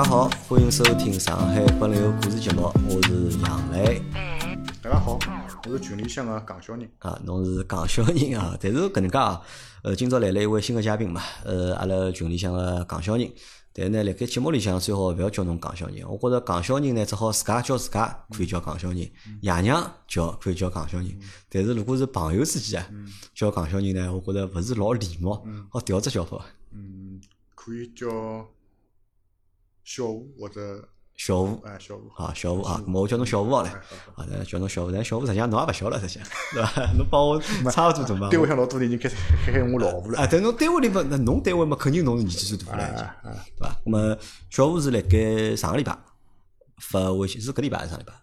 大家好，欢迎收听上海本流故事节目，我是杨磊。大家好，我是群里向个港小人。啊，侬是港小人啊，但是搿能介啊，呃，今朝来了一位新的嘉宾嘛，呃，阿拉群里向个港小人。但是呢，辣盖节目里向最好勿要叫侬港小人，我觉着港小人呢，只好自家叫自家可以叫港小人，爷娘叫可以叫港小人。但是如果是朋友之间啊，叫港小人呢，我觉着勿是老礼貌，好调只叫法。嗯，可以叫小吴或者小吴，哎小吴。啊，小吴啊，咁 么我叫侬小吴好了，啊，那叫侬小吴，但小吴实际上侬也勿小了，实际上，对伐？侬帮我差勿多大嘛。单位向老多人开始喊喊我老吴了。啊，但侬单位里勿，那侬单位嘛，肯定侬是年纪最大了对伐？那么小吴是辣盖上个礼拜发微信，是搿礼拜还是上礼拜？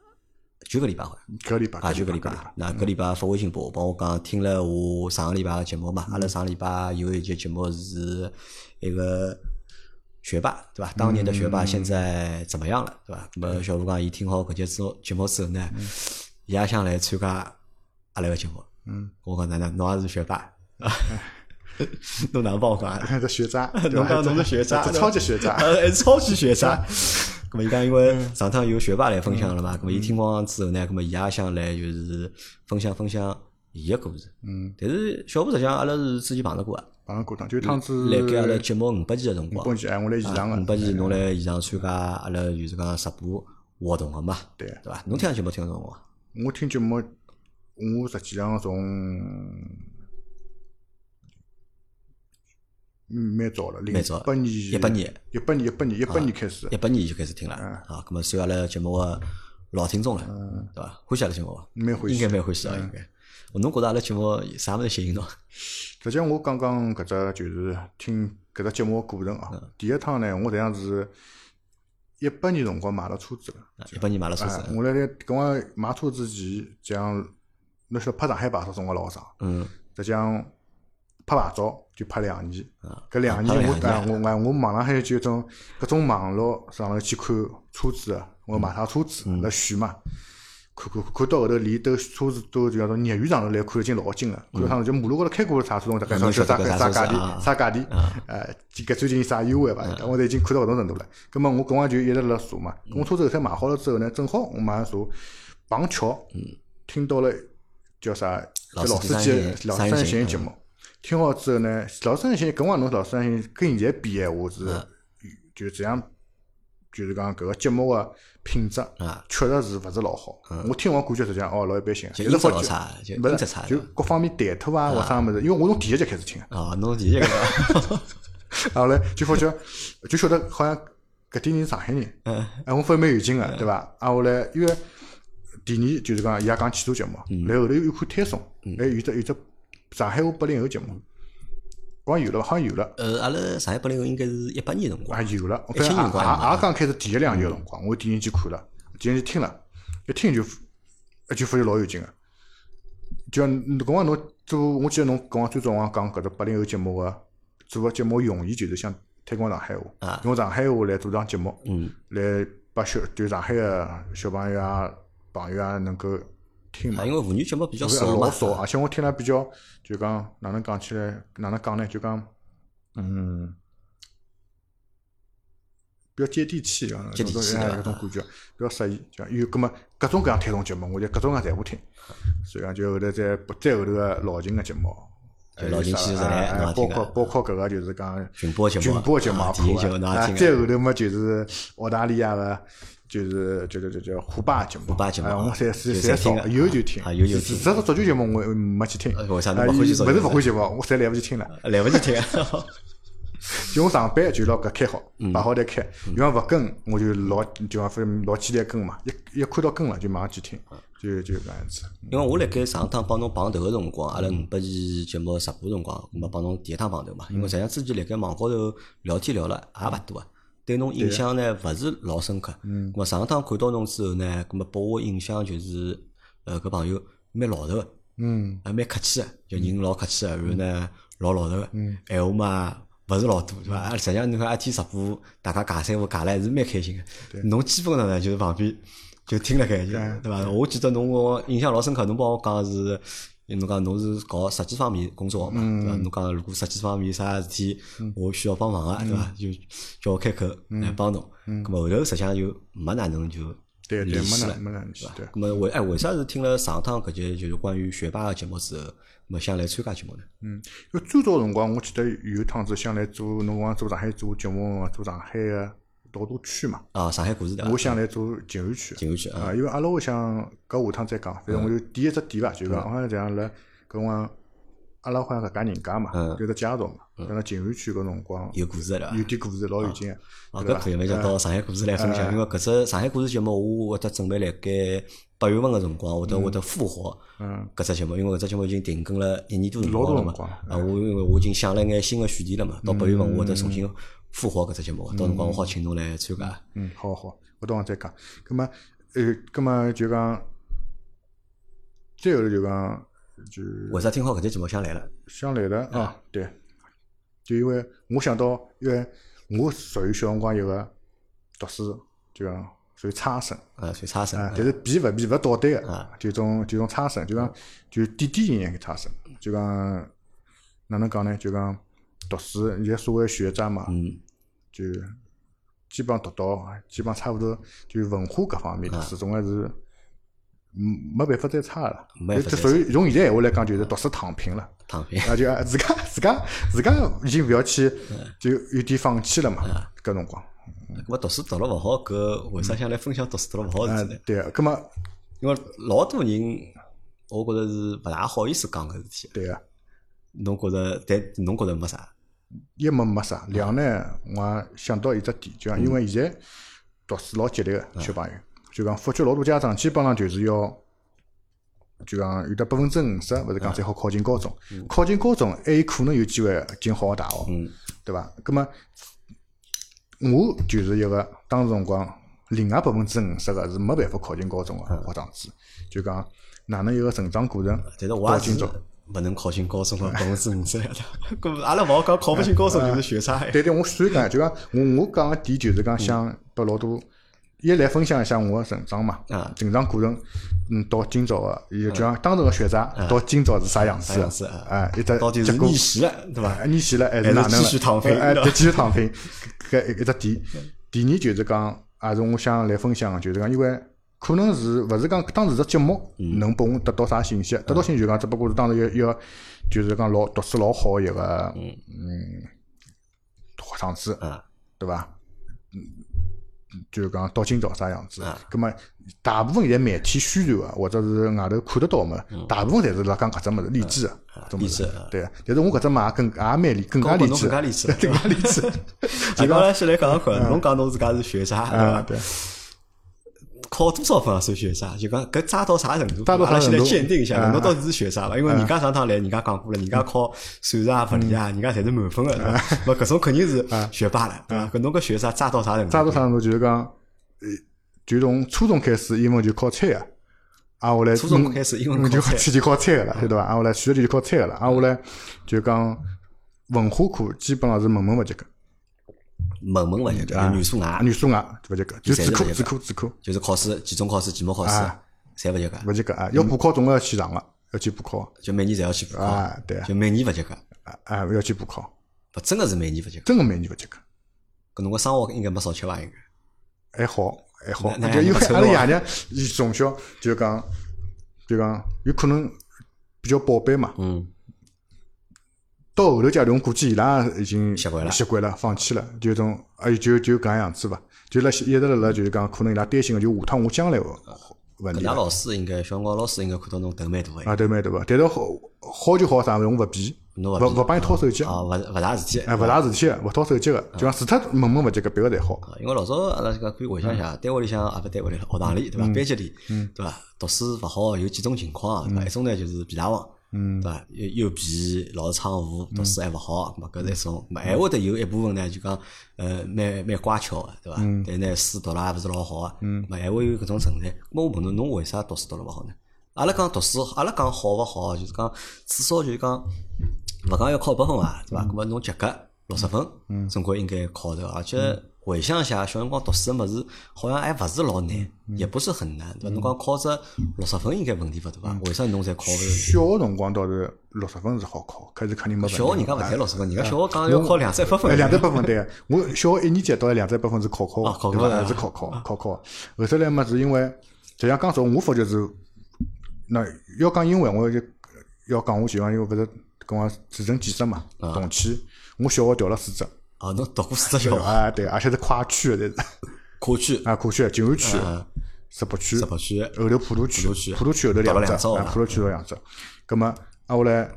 就个礼拜好像。搿礼拜啊，就个礼拜，那搿礼拜发微信拨我，帮我讲听了我上个礼拜个节目嘛。阿拉上个礼拜有一节节目是一个学霸，对伐？当年的学霸现在怎么样了，对伐？那么小吴讲，伊听好搿节节节目之后呢，伊也想来参加阿拉个节目。嗯，我讲哪能，侬也是学霸，侬哪能帮我讲啊？这学渣，侬讲侬是学渣，这超级学渣。呃，还是超级学渣。咁么伊讲，因为上趟有学霸来分享了嘛，咁么伊听光之后呢，咁么伊也想来就是分享分享伊个故事。嗯，但是小吴实际上阿拉是之前碰到过啊，碰上过趟，就趟子辣盖阿拉节目五百期个辰光，五百期，哎，我来现场个。五百期侬来现场参加阿拉就是讲直播活动个嘛，对对伐？侬听节目听得懂伐？我听节目，我实际上从嗯蛮早了，零蛮早八年、一八年、一八年、一八年、一八年开始一，八年就开始听了啊，咁么算阿拉节目个老听众了，对伐？欢喜阿拉节目伐？蛮欢喜应该。蛮欢喜啊，应该。侬觉着阿拉节目啥物事吸引侬？实际上，我刚刚搿只就是听搿只节目个过程啊。第一趟呢，我实际上是一八年辰光买了车子了。一八年买了车啊子，，我辣辣搿我买车之前，讲侬晓得拍上海牌照辰光老长，嗯，实际上拍牌照就拍两年。啊搿两年我啊我我我网浪海就种各种网络上头去看车子个，我买啥车子嗯辣选嘛。看看看到后头连都车子都就叫做业余上头来看已经老近了，看上头就马路高头开过啥车侬大概晓晓得啥啥价钿啥价钿，呃，搿最近啥优惠伐？我都已经看到搿种程度了。葛末我搿光就一直辣查嘛，我车子后头买好了之后呢，正好我马上查碰巧听到了叫啥老司机老三人行嗯节目，听好之后呢，老三搿光侬老三人行跟现在比闲话是嗯。就这样，就是讲搿个节目个品质啊。确实是勿是老好。我听完感觉实际上哦老一般性，就是好老差，是差，就各方面谈吐啊或啥物事，因为我从第一集开始听的，啊，侬第一个伐？然后来就发觉就晓得好像搿点人是上海人，嗯。哎，我发现蛮有劲个，对伐？啊，后来因为第二就是讲伊也讲汽车节目，嗯。然后后头又看推送，还有只有只上海话八零后节目，光有了伐？好像有了。呃，阿拉上海八零后应该是一八年辰光啊，有了，我一七年光也也刚开始第一两集个辰光，我点进去看了，点进去听了，一听就就发现老有劲个。就辰光侬做，我记得侬跟我最早光讲搿只八零后节目个做个节目用意就是想推广上海话啊，用上海话来做档节目，嗯，来把小对上海个小朋友啊、朋友啊能够听嘛啊，。因为妇女节目比较少嘛，老少，而且我听了比较，就讲哪能讲起来，哪能讲呢？就讲，嗯，比较接地气啊，接地气搿种哎的搿种感觉，比较适宜。就讲有葛么各种各样推动节目，我就各种各样侪会听，所以讲就后头再再后头个老秦个节目。老包括包括搿个就是讲群播节目群播节目再后头么就是澳大利亚个，就是叫叫叫叫虎爸节目，虎爸节目哎我啊侪是侪少有就听，啊有就听只是足球节目我没去听，呃为啥侬啊勿欢喜勿是勿欢喜嘛，我实在来勿及听了。来勿及听。就我上班就拿搿开好，嗯摆好台开。因为勿跟，我就老就讲反老期待跟嘛。一一看到跟了，就马上去听，就就搿样子。因为我辣盖上趟帮侬碰头个辰光，阿拉五百期节目直播辰光，咁么帮侬第一趟碰头嘛。因为实际上之前辣盖网高头聊天聊了也勿多啊，对侬印象呢勿是老深刻。嗯。咁么上趟看到侬之后呢，咁么拨我印象就是，呃，搿朋友蛮老实个，嗯，还蛮客气个，就人老客气个，然后呢老老实个，闲话嘛勿是老多，对伐？啊实际上侬看一天直播，大家尬三胡尬了还是蛮开心个。侬基本上呢就是旁边就听了盖，就对伐？我记得侬我印象老深刻，侬帮我讲是因为侬讲侬是搞设计方面工作个嘛，对伐？侬讲如果设计方面啥事体我需要帮忙个，对伐？就叫我开口来帮侬。咁么后头实际上就没哪能就对对，联系了没哪，没哪联系，对。咁么为哎为啥是听了上趟搿节就是关于学霸个节目之后，咁么想来参加节目呢？嗯，因为最早辰光，我记得有一趟子想来做，侬讲做上海做节目，做上海个老多区嘛。啊，上海故事对伐？我想来做静安区。静安区啊，啊，因为阿拉屋里向搿下趟再讲，反正我就第一只点伐，就讲好像这样辣搿辰光，阿拉好像搿家人家嘛，有只介绍嘛，辣辣静安区搿辰光有故事的？有点故事老有劲个。哦，搿可以，蛮想到上海故事来分享，因为搿只上海故事节目，我会得准备辣盖八月份个辰光，会得会得复活嗯搿只节目，因为搿只节目已经停更了一年多辰光了嘛。啊，我因为我已经想了眼新个选题了嘛，到八月份我会得重新复活搿只节目，到辰光我好请侬来参加。嗯，好好，我到时再讲。葛么，呃，葛么就讲，最后头就讲，就为啥听好搿只节目想来了？想来了啊，对，就因为我想到，因为我属于小辰光一个读书，就讲属于差生啊，算差生啊，但是比勿比勿倒对个啊，就种就种差生，就讲就点点点点个差生，就讲哪能讲呢？就讲读书，现在所谓学渣嘛，嗯，就基本上读到，基本上差勿多就文化各方面读书，总归是嗯没办法再差了。没就属于用现在闲话来讲，就是读书躺平了。躺平。那，就啊自家自家自家已经勿要去，就有点放弃了嘛。搿辰光，搿么读书读了勿好，搿为啥想来分享读书读了勿好事体呢？对个，葛么因为老多人，我觉着是勿大好意思讲搿事体。对个，侬觉着，但侬觉着没啥？一没没啥，两呢，我也想到一只点，就讲因为现在读书老激烈个小朋友，就讲发觉老多家长基本上就是要。就讲有的百分之五十，勿是讲才好考进高中，考进高中还有可能有机会进好个大学，嗯。对伐？葛么我就是一个当时辰光，另外百分之五十个是没办法考进高中个学生子，就讲哪能一个成长过程但是我也是。到今朝。勿能考进高中个百分之五十呀。搿 阿拉勿好讲考勿进高中就是学渣呀。对对，我所以讲，就讲我我讲个点就是讲想拨老多一来分享一下我个成长嘛啊，成长过程，嗯，到今朝个，也就讲当时个学渣到今朝是啥样子啥样子？哎，一只到底是结果逆袭了，对伐？啊，逆袭了还还是是哪能了？继续躺平哎，继续躺平，搿一一只点。第二就是讲，也是我想来分享个，就是讲，因为可能是勿是讲当时只节目嗯。能拨我得到啥信息，得到信息就讲，只不过是当时一一个就是讲老读书老好个一个嗯。学生子，啊，对伐？嗯，就是讲到今朝啥样子。啊？葛么大部分现在媒体宣传个，或者是外头看得到个，大部分侪是辣讲搿只物事励志个，种物事。励志啊对。但是我搿只嘛也更也蛮励更加励志。更，加励志，更加励志。就讲来先来讲讲看，侬讲侬自家是学渣，对啊，伐？对，考多少分啊算学渣？就讲搿渣到啥程度？阿拉先来鉴定一下，啊侬到底是学渣伐？因为人家上趟来，人家讲过了，人家考数学啊、物理啊，人家侪是满分个，对伐？咾搿种肯定是学霸了，对伐？搿侬搿学渣渣到啥程度？渣到啥程度就是讲，呃，就从初中开始英文就考菜个，啊，后来初中开始英文嗯就考菜天天考菜个了，晓得伐？啊，后来数学就考菜个了，啊，后来就讲文化课基本上是门门勿及格，门门勿及格，啊语数外语数外勿及格，就勿及格只科只科只科就是考试，期中考试、期末考试啊侪勿及格，勿及格啊，要补考总归要去上个，要去补考就每年侪要去补考啊，对啊就每年勿及格，啊啊，要去补考，勿真个是每年勿及格。真个每年勿及格。搿侬个生活应该没少吃伐？应该。还好，还好，就因为阿拉爷娘伊从小就讲，就讲有可能比较宝贝嘛。嗯，到后头阶段，我估计伊拉已经习惯了习惯了，放弃了，就种哎就就搿样子伐。就辣一直辣辣就是讲，可能伊拉担心个就下趟我将来个问题了老师应该小辰光老师应该看到侬头蛮大个，啊，头蛮大个？但是好好就好啥，我勿比，勿侬勿勿帮伊掏手机，啊，勿勿大事体。哎，勿大事体，勿掏手机个，就讲除脱问问勿及格，别个侪好。啊因为老早阿拉这个可以回想一下，单位里向啊勿单位里，学堂里对伐？班级里对伐？读书勿好有几种情况啊，对伐？一种呢就是皮大王，对伐？又又皮，老是闯祸，读书还勿好，咁么搿是一种。咁么还会得有一部分呢，就讲呃蛮蛮乖巧个，对伐？但呢书读了也勿是老好个，咁么还会有搿种存在。咁么我问侬，侬为啥读书读了勿好呢？阿拉讲读书，阿拉讲好勿好，就是讲至少就是讲勿讲要考一百分伐，对伐？咁么侬及格六十分，总归应该考的。而且回想一下，小辰光读书个物事，好像还勿是老难，也不是很难，对伐？侬讲考只六十分应该问题勿大伐？为啥侬才考勿着？小学辰光倒是六十分是好考，可是肯定没问题。小学人家勿谈六十分，人家小学讲要考两三百分。两三百分对个，我小学一年级到两三百分是考考对伐？还是考考考考。后头来嘛，是因为实际上讲实话，我发觉是，那要讲英文，我就要讲下去，因为勿是跟我自成建设嘛，同期，我小学调了四只，啊，侬读过四只小学，啊。对，而且是跨区的，侪是跨区、啊跨区，静安区、石浦区石、浦区，后头普陀区普陀区，后头两只，普陀区头两只。葛么啊，我来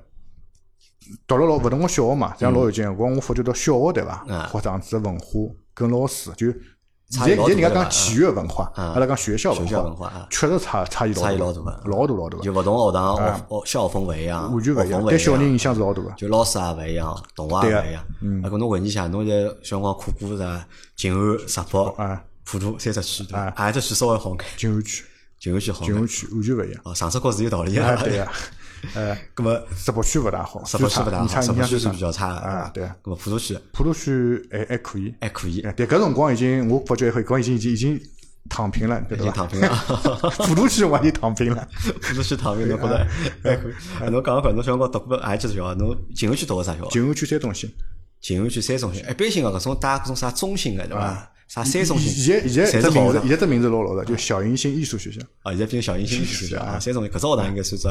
读了老勿同个小学嘛，这样老有劲。光我发觉到小学对伐嗯，学堂子文化跟老师就。现在现在人家讲体育文化，嗯阿拉讲学校文化啊确实差差异差异老老大个老大老大个，就勿同学堂学学校风勿一样，完全勿一样。对小人影响是老大个。就老师也勿一样，同学也勿一样。啊，搿侬回忆一下，侬现在小辰光考过啥？静安、石浦、啊，普陀三只区，对伐？哪一只区稍微好眼？静安区，静安区好。静安区完全勿一样。哦，上只课是有道理啊，个。对呀，呃，葛么石浦区勿大好，石浦区勿大好，你差石浦区是比较差的啊，对。葛么普陀区普陀区还还可以，还可以，哎，但搿辰光已经，我发觉搿光已经已经已经躺平了，对已经？躺平了。普陀区我已经躺平了，普陀区躺平，侬觉得 还可以？啊侬讲讲，侬小辰光读过哪几所小学？侬静安区读个啥学校？静安区三中心。静安区三中心，一般性个搿种带搿种啥中心个对伐？啥三中心？现在现在侪这名字，现在这名字老老的，就小银星艺术学校，啊，现在变成小银星艺术学校啊，三中心搿只学堂应该算只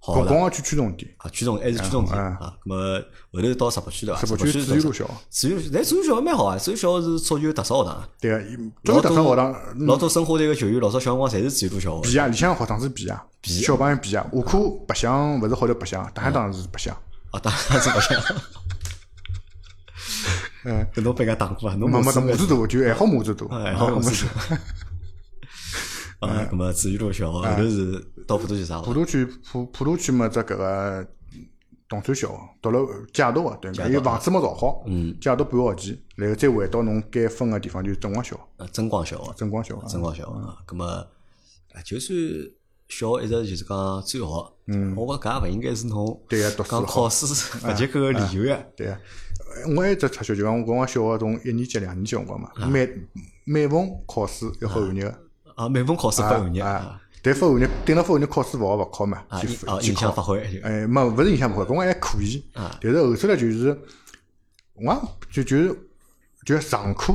好的广广安区区重点，啊，区中还是区中点嗯啊。那么后头到石浦区对伐？石浦区区紫玉路小学。紫玉路，但紫玉路小学蛮好啊，紫玉小学是属于特色学堂啊。对个，作为特色学堂，老多申花队个球员，老早小辰光侪是紫玉路小学。比啊，里向学堂是比啊，比小朋友比啊，下课白相勿是好头白相，打相当是白相。啊，当然是白相。嗯，搿侬被人家打过啊？侬没没模母子大，就爱好母子大，还，好模式。啊，那么紫玉路小学后头是到普陀区啥？普陀区普普陀区么，只搿个东川小学读了解读个，对，因为房子没造好，嗯，解读半学期，然后再回到侬该分个地方，就是正光小。学，呃，真光小学，正光小学。真光小学啊。咁么，啊，就算小学一直就是讲最好，嗯，我觉着搿也勿应该是侬对个，读书讲考试勿及格个理由呀。对个。我一只插小，就讲我讲我小学从一年级、两年级辰光嘛，每每逢考试要考寒日个，啊，每逢考试发寒日啊啊，，但发寒日顶了发考试勿好勿考嘛，啊，去影啊，去影响发考。挥哎，没勿是影响勿好，搿我还可以啊，但是后头来就是，我就就是就上课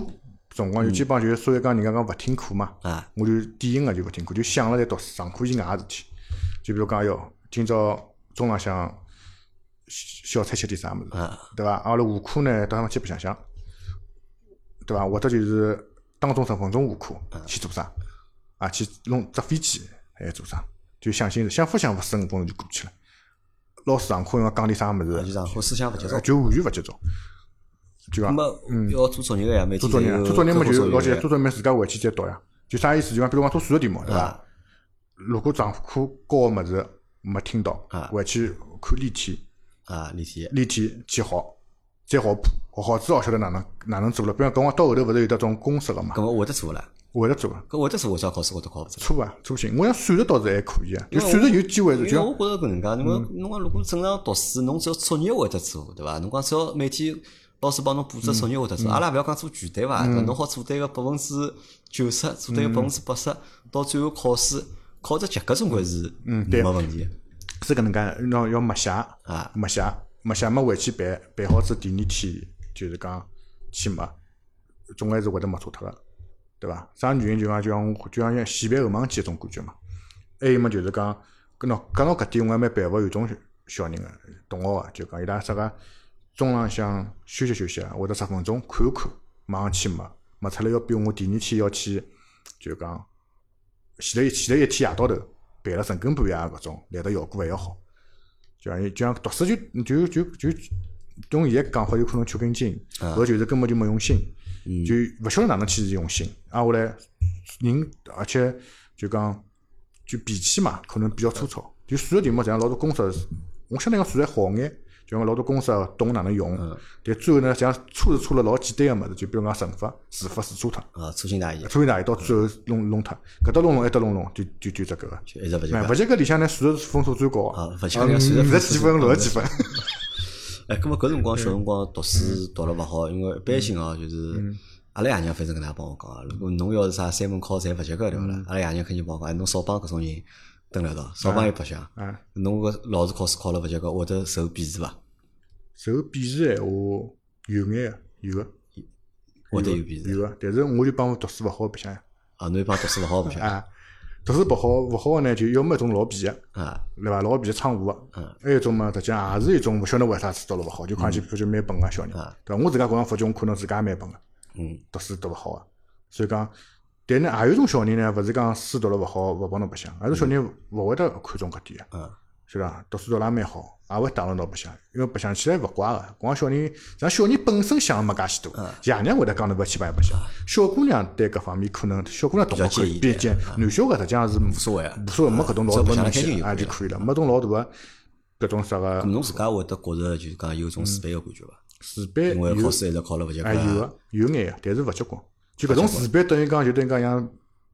辰光就基本上就是所谓讲人家讲勿听课嘛，啊，我就典型个就勿听课，就想了在读书，上课以外个事体。就比如讲，哎哟，今朝中浪向小菜吃点啥物事，啊，对伐？阿拉下课呢，到他们去白相相，对伐？或者就是当中十分钟下课去做啥？啊，去弄只飞机还是做啥？就想心想法想法十五分钟就过去了。老师上课要讲点啥物啊就事，上课思想勿集中。就完全勿集中。就讲嗯要做作业个呀，每天做作业，做作业嘛课后就老简单，做作业自家回去再读呀。就啥意思？就讲比如讲做数学题目，对伐啊？如果上课教个物事没听到啊，回去看例题，啊，例题例题记好，再好补，学好之后晓得哪能哪能做了。比如讲，我到后头勿是有得种公式个嘛，搿我会得做了，会得做个。搿会得做，为啥考试会得考勿出来？错啊，错行。我想算术倒是还可以啊，就算术有机会是就因为我觉着搿能介，侬讲侬讲如果正常读书，侬只要作业会得做，对伐？侬讲只要每天老师帮侬布置作业会得做，阿拉勿要讲做全对伐？侬好做对个百分之九十，做对个百分之八十，到最后考试考只及格总归是对没问题是搿能介，要要默写啊，默写默写么回去背，背好之后第二天就是讲去默，总归是会得默错脱个，对伐？啥原因就讲就像我就像像洗白后忘记一种感觉嘛。还有么就是讲，搿喏讲到搿点，我还蛮佩服有种小人个同学个，就讲伊拉啥个中浪向休息休息，或者十分钟看看，马上去默，默出来要比我第二天要去就讲前头前头一天夜到头背了神根半呀搿种来得效果还要好。就像就像读书就就就就用现在讲法，有可能缺根筋，搿就是根本就没用心，就勿晓得哪能去用心。啊，后来人而且就讲就脾气嘛，可能比较粗糙。就数学题目实际上老多公式，我相对讲数学好眼，就讲老多公式懂哪能用。但最后呢，实际上错是错了老简单个物事，就比如讲乘法、除法、除错脱，啊，粗心大意，粗心大意到最后弄弄脱，搿搭弄弄，埃搭弄弄，就就就这个个。就一直勿及格，勿格。及格里向呢，数学分数最高啊勿五十几分、六十几分。哎，葛么搿辰光小辰光读书读了勿好，因为一般性哦，就是阿拉爷娘反正搿能帮我讲啊，如果侬要是啥三门考侪勿及格对勿啦？阿拉爷娘肯定帮我讲，哎侬少帮搿种人蹲辣一道，少帮伊白相。啊，侬搿老是考试考了勿及格，会得受鄙视伐？受鄙视闲话有眼个，有个，会得有有鄙视。个，但是我就帮读书勿好白相呀。啊，侬一帮读书勿好白相啊，读书不好勿好个呢，就要么一种老皮个，啊，对伐？老皮个闯祸个。嗯还有一种嘛，实际上也是一种勿晓得为啥书读了勿好，就看起发觉蛮笨个小人，啊对伐？我自家觉着发觉我可能自家也蛮笨个，嗯读书读勿好个，所以讲，但呢，也有一种小人呢，勿是讲书读了勿好勿帮侬白相，而是小人勿会得看重搿点个。嗯是伐？读书读了也蛮好，也会打扰侬白相，因为白相起来勿怪个。光小人，像小人本身想没介许多，爷娘会得讲侬勿要去帮伊白相。小姑娘对搿方面可能，小姑娘懂比较可以，介意点比较介。男小孩实际上是无所谓啊无所谓，没搿种老大东西啊就可以了，没种老大个搿种啥个侬自家会得觉着就是讲有种自卑个感觉伐？自卑因为考试一直考了勿及格啊有啊，个有眼个，但是勿结棍。就搿种自卑等于讲就等于讲像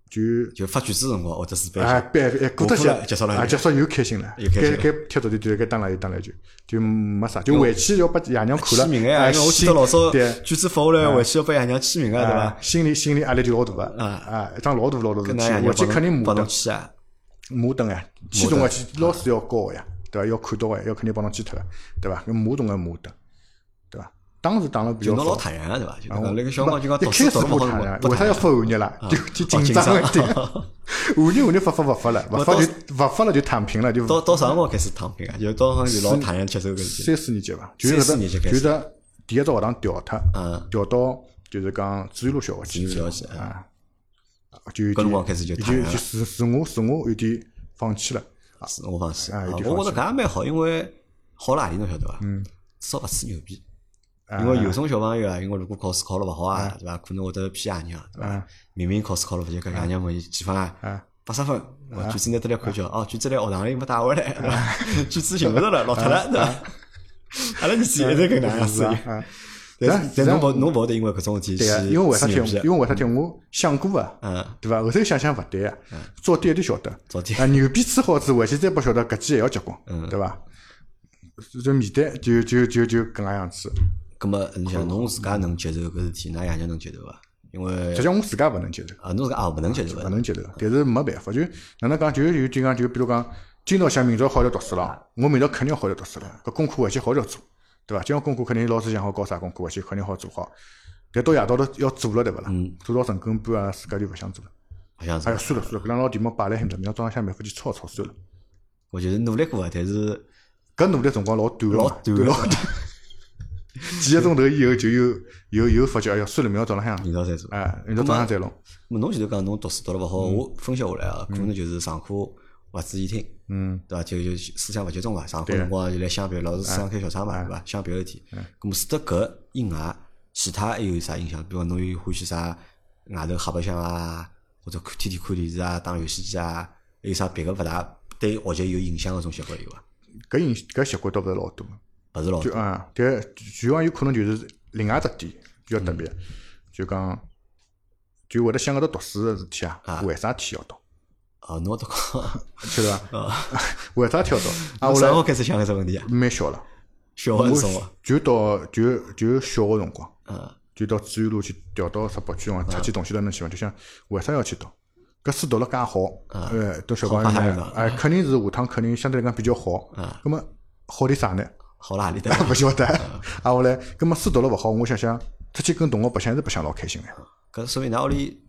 就就发卷子辰光或者自卑哎，些。别哎，过脱过些了结束了啊，结束又开心了，又开心该该踢足球就该打篮球打了就，就没啥，就回去要把爷娘看了，签名哎因为我记得老早对，卷子发下来回去要拨爷娘签名个，对啊伐？心里心里压力就老大个，啊啊，一桩老大老大事体，跟㑚爷回去肯定骂的，签啊，骂顿呀，启动个，老师要教个呀，对伐？要看到个，要肯定帮侬记脱个，对伐？搿骂顿个骂的，对伐？当时打了比较就侬老。坦然了对伐？就那个小辰光就讲一读书开始不读了勿好谈不为啥要发寒热啦？就就紧张了一点。寒热寒热发发勿发了，勿发就勿发了就躺平了，就到到啥辰光开始躺平啊？就到辰光就老坦然接受搿事。三四年级伐，就三是年级开始就是第一只学堂调脱，嗯，调到就是讲自然路小学去自然路小学啊，就有搿辰光点开始就就谈了就自自我自我有点放弃了。是我放弃。我觉着搿也蛮好，因为好辣里侬晓得伐？嗯，至少勿吹牛逼。啊因为有种小朋友啊，因为如果考试考了勿好啊，对伐？可能会得骗爷娘，对伐啊？明明考试考了勿及格，爷娘问伊几分啊？啊八十分，我卷子拿得来看叫，哦，卷子来学堂里没带回来，对伐？卷子寻勿着了，落脱了，对伐？阿拉儿子一直搿能样子。但但侬勿侬勿会得因为搿种事体对啊，去因为为啥体？因为为啥体？我想过啊，嗯，对伐？后头想想勿对啊，早点就晓得。早点啊，牛逼吹好子，回去再不晓得搿记还要结棍，对伐？就面对就就就就搿能样子。葛么你想侬自家能接受搿事体，㑚爷娘能接受伐？因为实际上我自家勿能接受，啊，侬自家也勿能接受伐？勿能接受，但是没办法，就哪能讲，就就就讲就比如讲，今朝想明朝好好读书了，我明朝肯定好好读书了，搿功课回去好好做，对伐？今朝功课肯定老师讲好教啥功课，回去肯定好做好。但到夜到头要做了，对勿啦？做到成更半啊，自家就勿想做了。好像是哎呀，，算了算了，搿两道题目摆辣海头，明朝早浪向没法去抄抄算了。我就是努力过啊，但是搿努力辰光老短老短老短。几个钟头以后就有有有发觉，哎呀，算了，明朝早浪向，明朝再做。哎，明朝早浪向再弄。么侬前头讲侬读书读了勿好，嗯我分析下来啊，可能就是上课勿注意听，嗯，对伐？就就思想勿集中伐？上课辰光就来想别，老是思想开小差哎嘛，对伐？想别个事体。咁么除脱搿以外，其他还有啥影响？比如讲侬有欢喜啥外头瞎白相啊，或者看天天看电视啊、打游戏机啊，还有啥别个勿大对学习有影响个种习惯有伐？搿影搿习惯倒勿是老多。勿是老多。就啊，但就讲有可能就是另外一只点比较特别，就讲就会得想搿搭读书个事体啊，为啥体要读？啊，侬都讲，晓得伐？为啥体要读？啊，侬后来啥辰光开始想搿只问题啊？蛮小了，小个辰光，就到就就小个辰光，嗯，就到自然路去调到十八区辰光，出去东西到那去嘛，就想为啥要去读？搿书读了介好，哎，对小朋友好快乐呢，哎，肯定是下趟肯定相对来讲比较好。咁么好点啥呢？好哪里的？勿 晓得。啊，后来，咁么书读了勿好，我想想，出去跟同学白相是白相老开心个。搿说明㑚屋里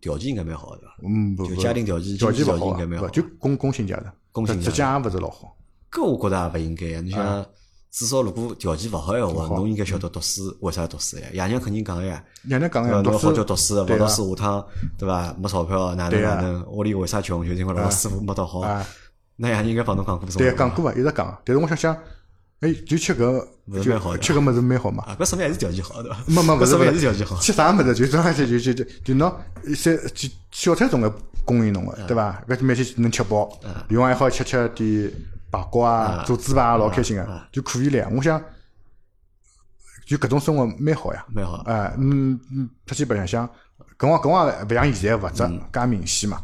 条件应该蛮好的，对伐？嗯，不就不家庭条件、条件应该蛮好。就工工薪阶层，工薪阶层实际也勿是老好。搿我觉着也勿应该呀。你想，至少如果条件勿好闲话，侬应该晓得读书为啥要读书呀？爷娘肯定讲个呀。爷娘讲对伐？个读侬好叫，读书，勿读书下趟对伐？没钞票，哪能哪能？屋里为啥穷？就是因为老师傅没读好。啊，那爷娘应该帮侬讲过对，话讲过啊，一直讲。但是我想想，哎，就吃搿，就吃搿物事蛮好嘛。啊，搿说明还是条件好，对伐？没没勿是搿说明还勿是条件好。吃啥物事就正上去就就就就拿三就小菜总归供应侬个，嗯对伐？搿每天能吃饱，另外还好吃吃点排骨啊、嗯做猪排啊，老开心个，就可以了。我想，就搿种生活蛮好呀。蛮好。哎，嗯嗯，出去白相相，搿光搿光勿像现在物质嗯介明显嘛，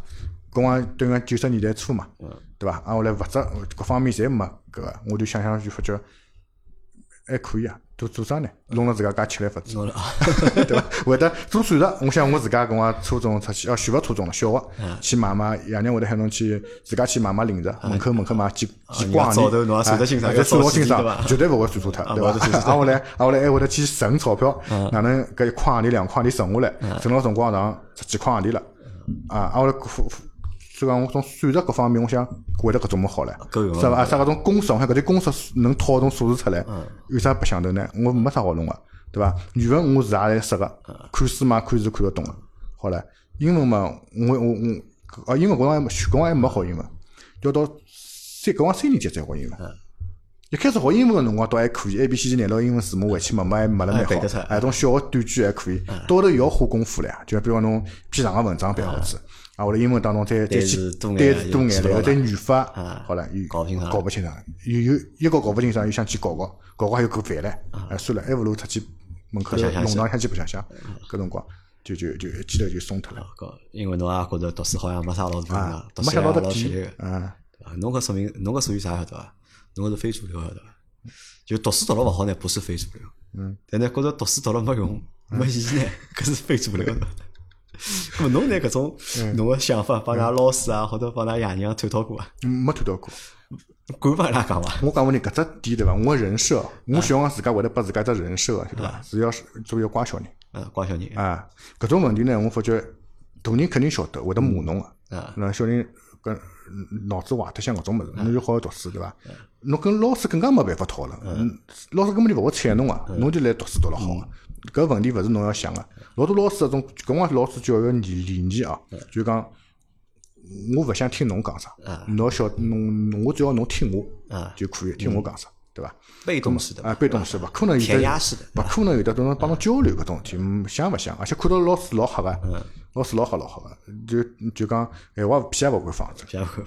搿光等于九十年代初嘛，嗯对伐？啊，后来物质各方面侪没搿个，我就想想就发觉还可以啊，做做啥呢？弄了自家家吃力法子，弄了啊，对伐？会得做算术，我想我自家搿辰初中出去，哦，选勿初中了，小学嗯去买买，爷娘会得喊侬去自家去买买零食，门口门口买几几你光钿，要早头侬也算得清爽啊要算老清爽绝对勿会算错脱，对伐？啊，后来啊后来还会得去存钞票，哪能搿一块洋钿两块钿存下来，存了辰光上十几块洋钿了，啊，啊后来所以讲我从算术各方面，我想会得搿种么好唻，是伐？啊，啥搿种公式，我看搿点公式能套种数字出来，嗯有啥白相头呢？我没啥好弄个，对伐？语文我是也来识个，嗯看书嘛看是看得懂个，好唻。英文嘛，我我我，啊，英文搿辰光还没搿还没学英文，要到三搿辰光三年级才学英文。嗯一开始学英文个辰光倒还可以，A B C D 拿到英文字母回去默默还没了蛮好，哎，种小个短句还可以。到头又要花功夫了呀，就比如讲侬篇长个文章背好子，啊，或者英文当中再再去单词多眼，然后再语法，好了，又搞不清爽搞不清爽，又又一个搞不清爽，又想去搞搞，搞搞还有够烦嘞，哎，算了，还不如出去门口弄堂想去白相相，搿辰光就就就一记头就松脱了，搿因为侬也觉着读书好像没啥老大用啊个，，读书也老吃力个，，嗯，侬搿说明侬搿属于啥晓得伐？侬搿是非主流晓得伐？就读书读了勿好呢，不是非主流。嗯。但呢，觉着读书读了没用、没意义呢，搿是非主流的。侬拿搿种嗯侬个想法帮㑚老师啊，或者帮㑚爷娘探讨过伐？嗯没探讨过。敢帮伊拉讲伐？我讲问你搿只点对伐？我人设，我小辰光自家会得拨自家一只人设，晓得伐？是要是做一个乖小人嗯，乖小人，啊。搿种问题呢，我发觉大人肯定晓得，会得骂侬个。啊，那小人搿脑子坏脱像搿种物事，侬就好好读书对伐？侬跟老师更加没办法讨论，嗯老师根本就勿会睬侬个，侬就来读书读了好个。搿问题勿是侬要想个，老多老师搿种搿辰光老师教育理理念啊，就讲我勿想听侬讲啥，侬要晓侬我只要侬听我啊。就可以，听我讲啥，对伐？被动式的啊，被动式勿可能有的填鸭式的，勿可能有的都能帮侬交流搿种事体，嗯想勿想？而且看到老师老黑个，老师老黑老黑个，就就讲闲话屁也勿敢放？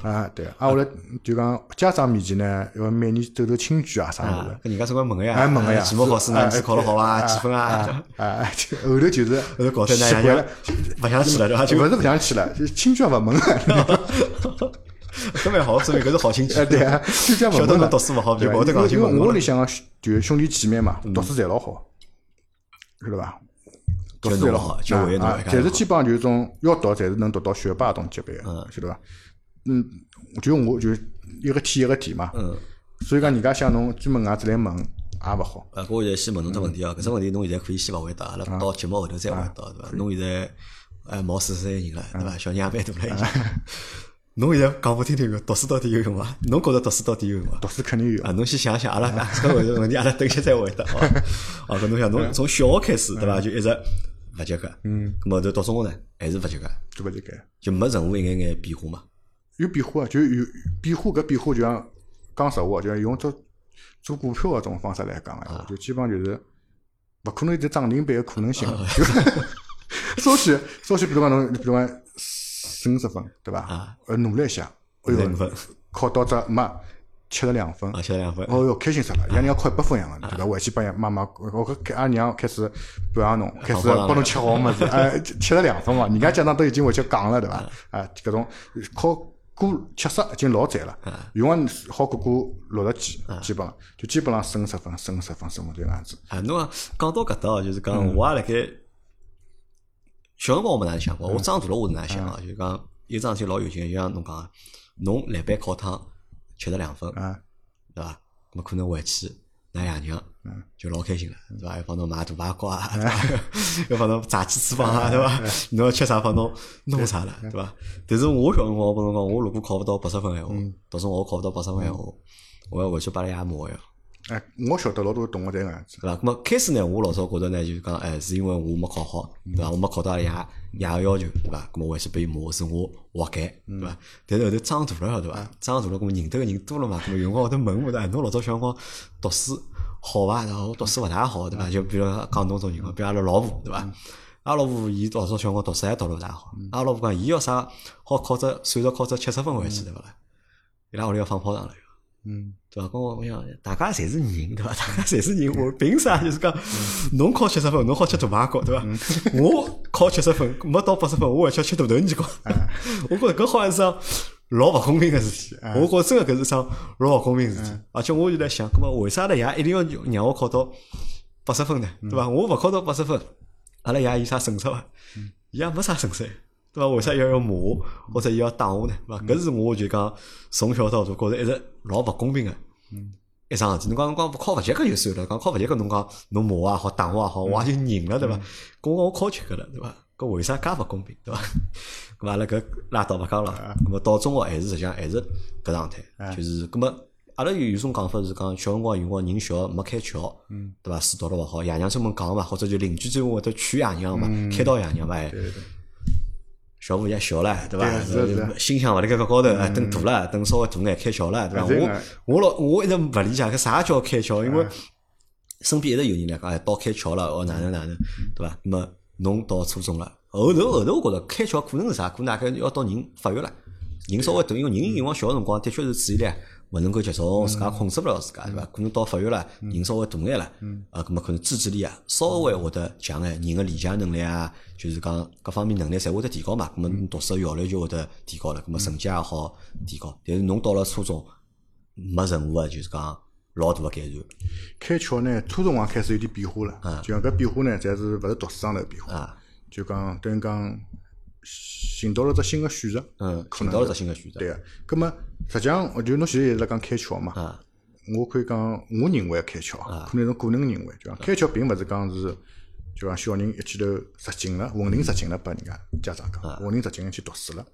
啊，对，啊，后来就讲家长面前呢，要每年走走亲戚啊啥物啊事，，搿人家总归问个呀，还问个呀，期末考试哎哪几考了好啊？哎几分啊？啊？后头就是后头搞得习惯了，勿想去了对伐？就勿是勿想去了，就亲戚也勿问了，搿蛮好，说明搿是好亲戚哎，。对啊，勿晓得。读书勿好，就勿会得讲因为因为。我屋里向个就兄弟姐妹嘛，读书侪老好，晓得伐？读书侪老好，就唯一侬啊，侪是基本上就是种要读，侪是能读到学霸种级别个，晓得伐？嗯，就我就一个天一个地嘛，嗯，所以讲人家想侬专门外子来问也勿好，呃，我现在先问侬只问题啊，搿只问题侬现在可以先勿回答，阿拉到节目后头再回答，对伐？侬现在呃毛四十岁人了，对伐？小人也蛮大了已经。侬现在讲勿听听个，读书到底有用伐？侬觉着读书到底有用伐？读书肯定有。啊，侬先想想，阿拉啊搿个问题，阿拉等歇再回答，好伐？哦，搿侬想，侬从小学开始，对伐？就一直勿及格，嗯，咾么头读中学呢，还是勿及格，对勿及格。就没任何一眼眼变化嘛。有变化啊，就有变化，搿变化就像讲实话，就像用做做股票搿种方式来讲个闲话，就基本上就是勿可能有涨停板个可能性，就稍许稍许，比如讲侬，比如讲四五十分，对伐？呃，努力一下，哎呦，考到只没七十两分，啊，七十两分，哦哟，开心死了！爷娘考一百分一样个，对伐？回去帮爷妈妈，我搿阿娘开始表扬侬，开始帮侬吃好物事，哎，七十两分嘛，人家家长都已经回去讲了，对伐？啊，搿种考过七十已经老赞了，永远好过过六十几，基本上就基本上四五十分，四五十分，四五这样子。啊，侬讲到搿搭哦，就是讲我也辣盖小辰光我没哪能想过，我长大了我是哪能想啊？就是讲有桩事体老有劲，就像侬讲个，侬来班考趟七十两分，啊，对伐？那么可能回去，㑚爷娘就老开心了，对伐？要帮侬买大排骨啊，对伐？要帮侬炸鸡翅膀啊，对伐？侬要吃啥帮侬弄啥了，对伐？但是我小辰光，我跟侬讲，我如果考勿到八十分闲话，读中学考勿到八十分闲话，我要回去把拉爷骂呀。哎，我晓得老多同学这样子，对伐？那么开始呢，我老早觉着呢，就是讲，哎，是因为我没考好，对伐？我没考到阿拉爷爷个要求，对伐？那么回去被骂是我活该，对伐？但是后头长大了，晓得伐？长大了，咁么认得个人多了嘛，咁么有辰光会得问我，的，侬老早小辰光读书好伐？然后我读书勿大好，对伐？就比如讲侬种情况，比如阿拉老婆，对伐？阿拉老婆伊老早小辰光读书还读了勿大好，阿拉老婆讲伊要啥好考只算术考只七十分回去，对伐？伊拉屋里要放炮仗了。嗯，对伐？跟我我想，大家侪是人，对伐？大家侪是人，我凭啥就是讲，侬考七十分，侬好吃大排骨，对伐？我考七十分，没到八十分，我还想吃大头泥糕。我觉着搿好像是桩老勿公平个事体。我觉着真个搿是桩老勿公平个事体。而且我就在想，搿么为啥拉爷一定要让我考到八十分呢，对伐？我勿考到八十分，阿拉爷有啥损失伐？伊也没啥损失，对伐？为啥要要骂我，或者伊要打我呢？对伐？搿是我就讲从小到大觉着一直老勿公平个。一桩事体，侬讲侬讲考勿及格就算了，讲考勿及格侬讲侬骂我也好，打我也好，我也就认了，对伐？搿我讲我考及格了，对伐？搿为啥介勿公平，对伐？咾阿拉搿拉倒勿讲了，咾么到中学还是实际上还是搿状态，就是咾么阿拉有有种讲法是讲小辰光有辰光人小没开窍，对伐？书读了勿好，爷娘专门讲嘛，或者就邻居专门会得劝爷娘嘛，开导爷娘嘛，哎。小五也小了，对伐？心想勿辣盖搿高头，等大了，等稍微大眼开窍了，对伐？我我老我一直勿理解搿啥叫开窍，因为身边一直有人来讲，哎，到开窍了，哦，哪能哪能，对伐？那么侬到初中了，后头后头，我觉着开窍可能是啥？可能大概要到人发育了，人稍微大，因为人辰光小个辰光的确是注意力。勿能够集中，自家控制勿了自家，对伐？可能到发育了，人稍微大眼了，啊，咁么可能自制力啊，稍微会得强眼，人个理解能力啊，就是讲各方面能力侪会得提高嘛。咁么读书效率就会得提高了，咁么成绩也好提高。但是侬到了初中，没任何个就是讲老大个改善。开窍呢，初中也开始有点变化了，就讲搿变化呢，侪是勿是读书上头变化，就讲等于讲。寻到了只新的选择，嗯，寻到了只新的选择，对个。葛么，实际上，我就侬现在一直辣讲开窍嘛，我可以讲，我认为开窍，可能侬个人认为，就讲开窍并勿是讲是，就讲小人一记头实进了，混龄实进了，拨人家家长讲，混龄入进去读书了。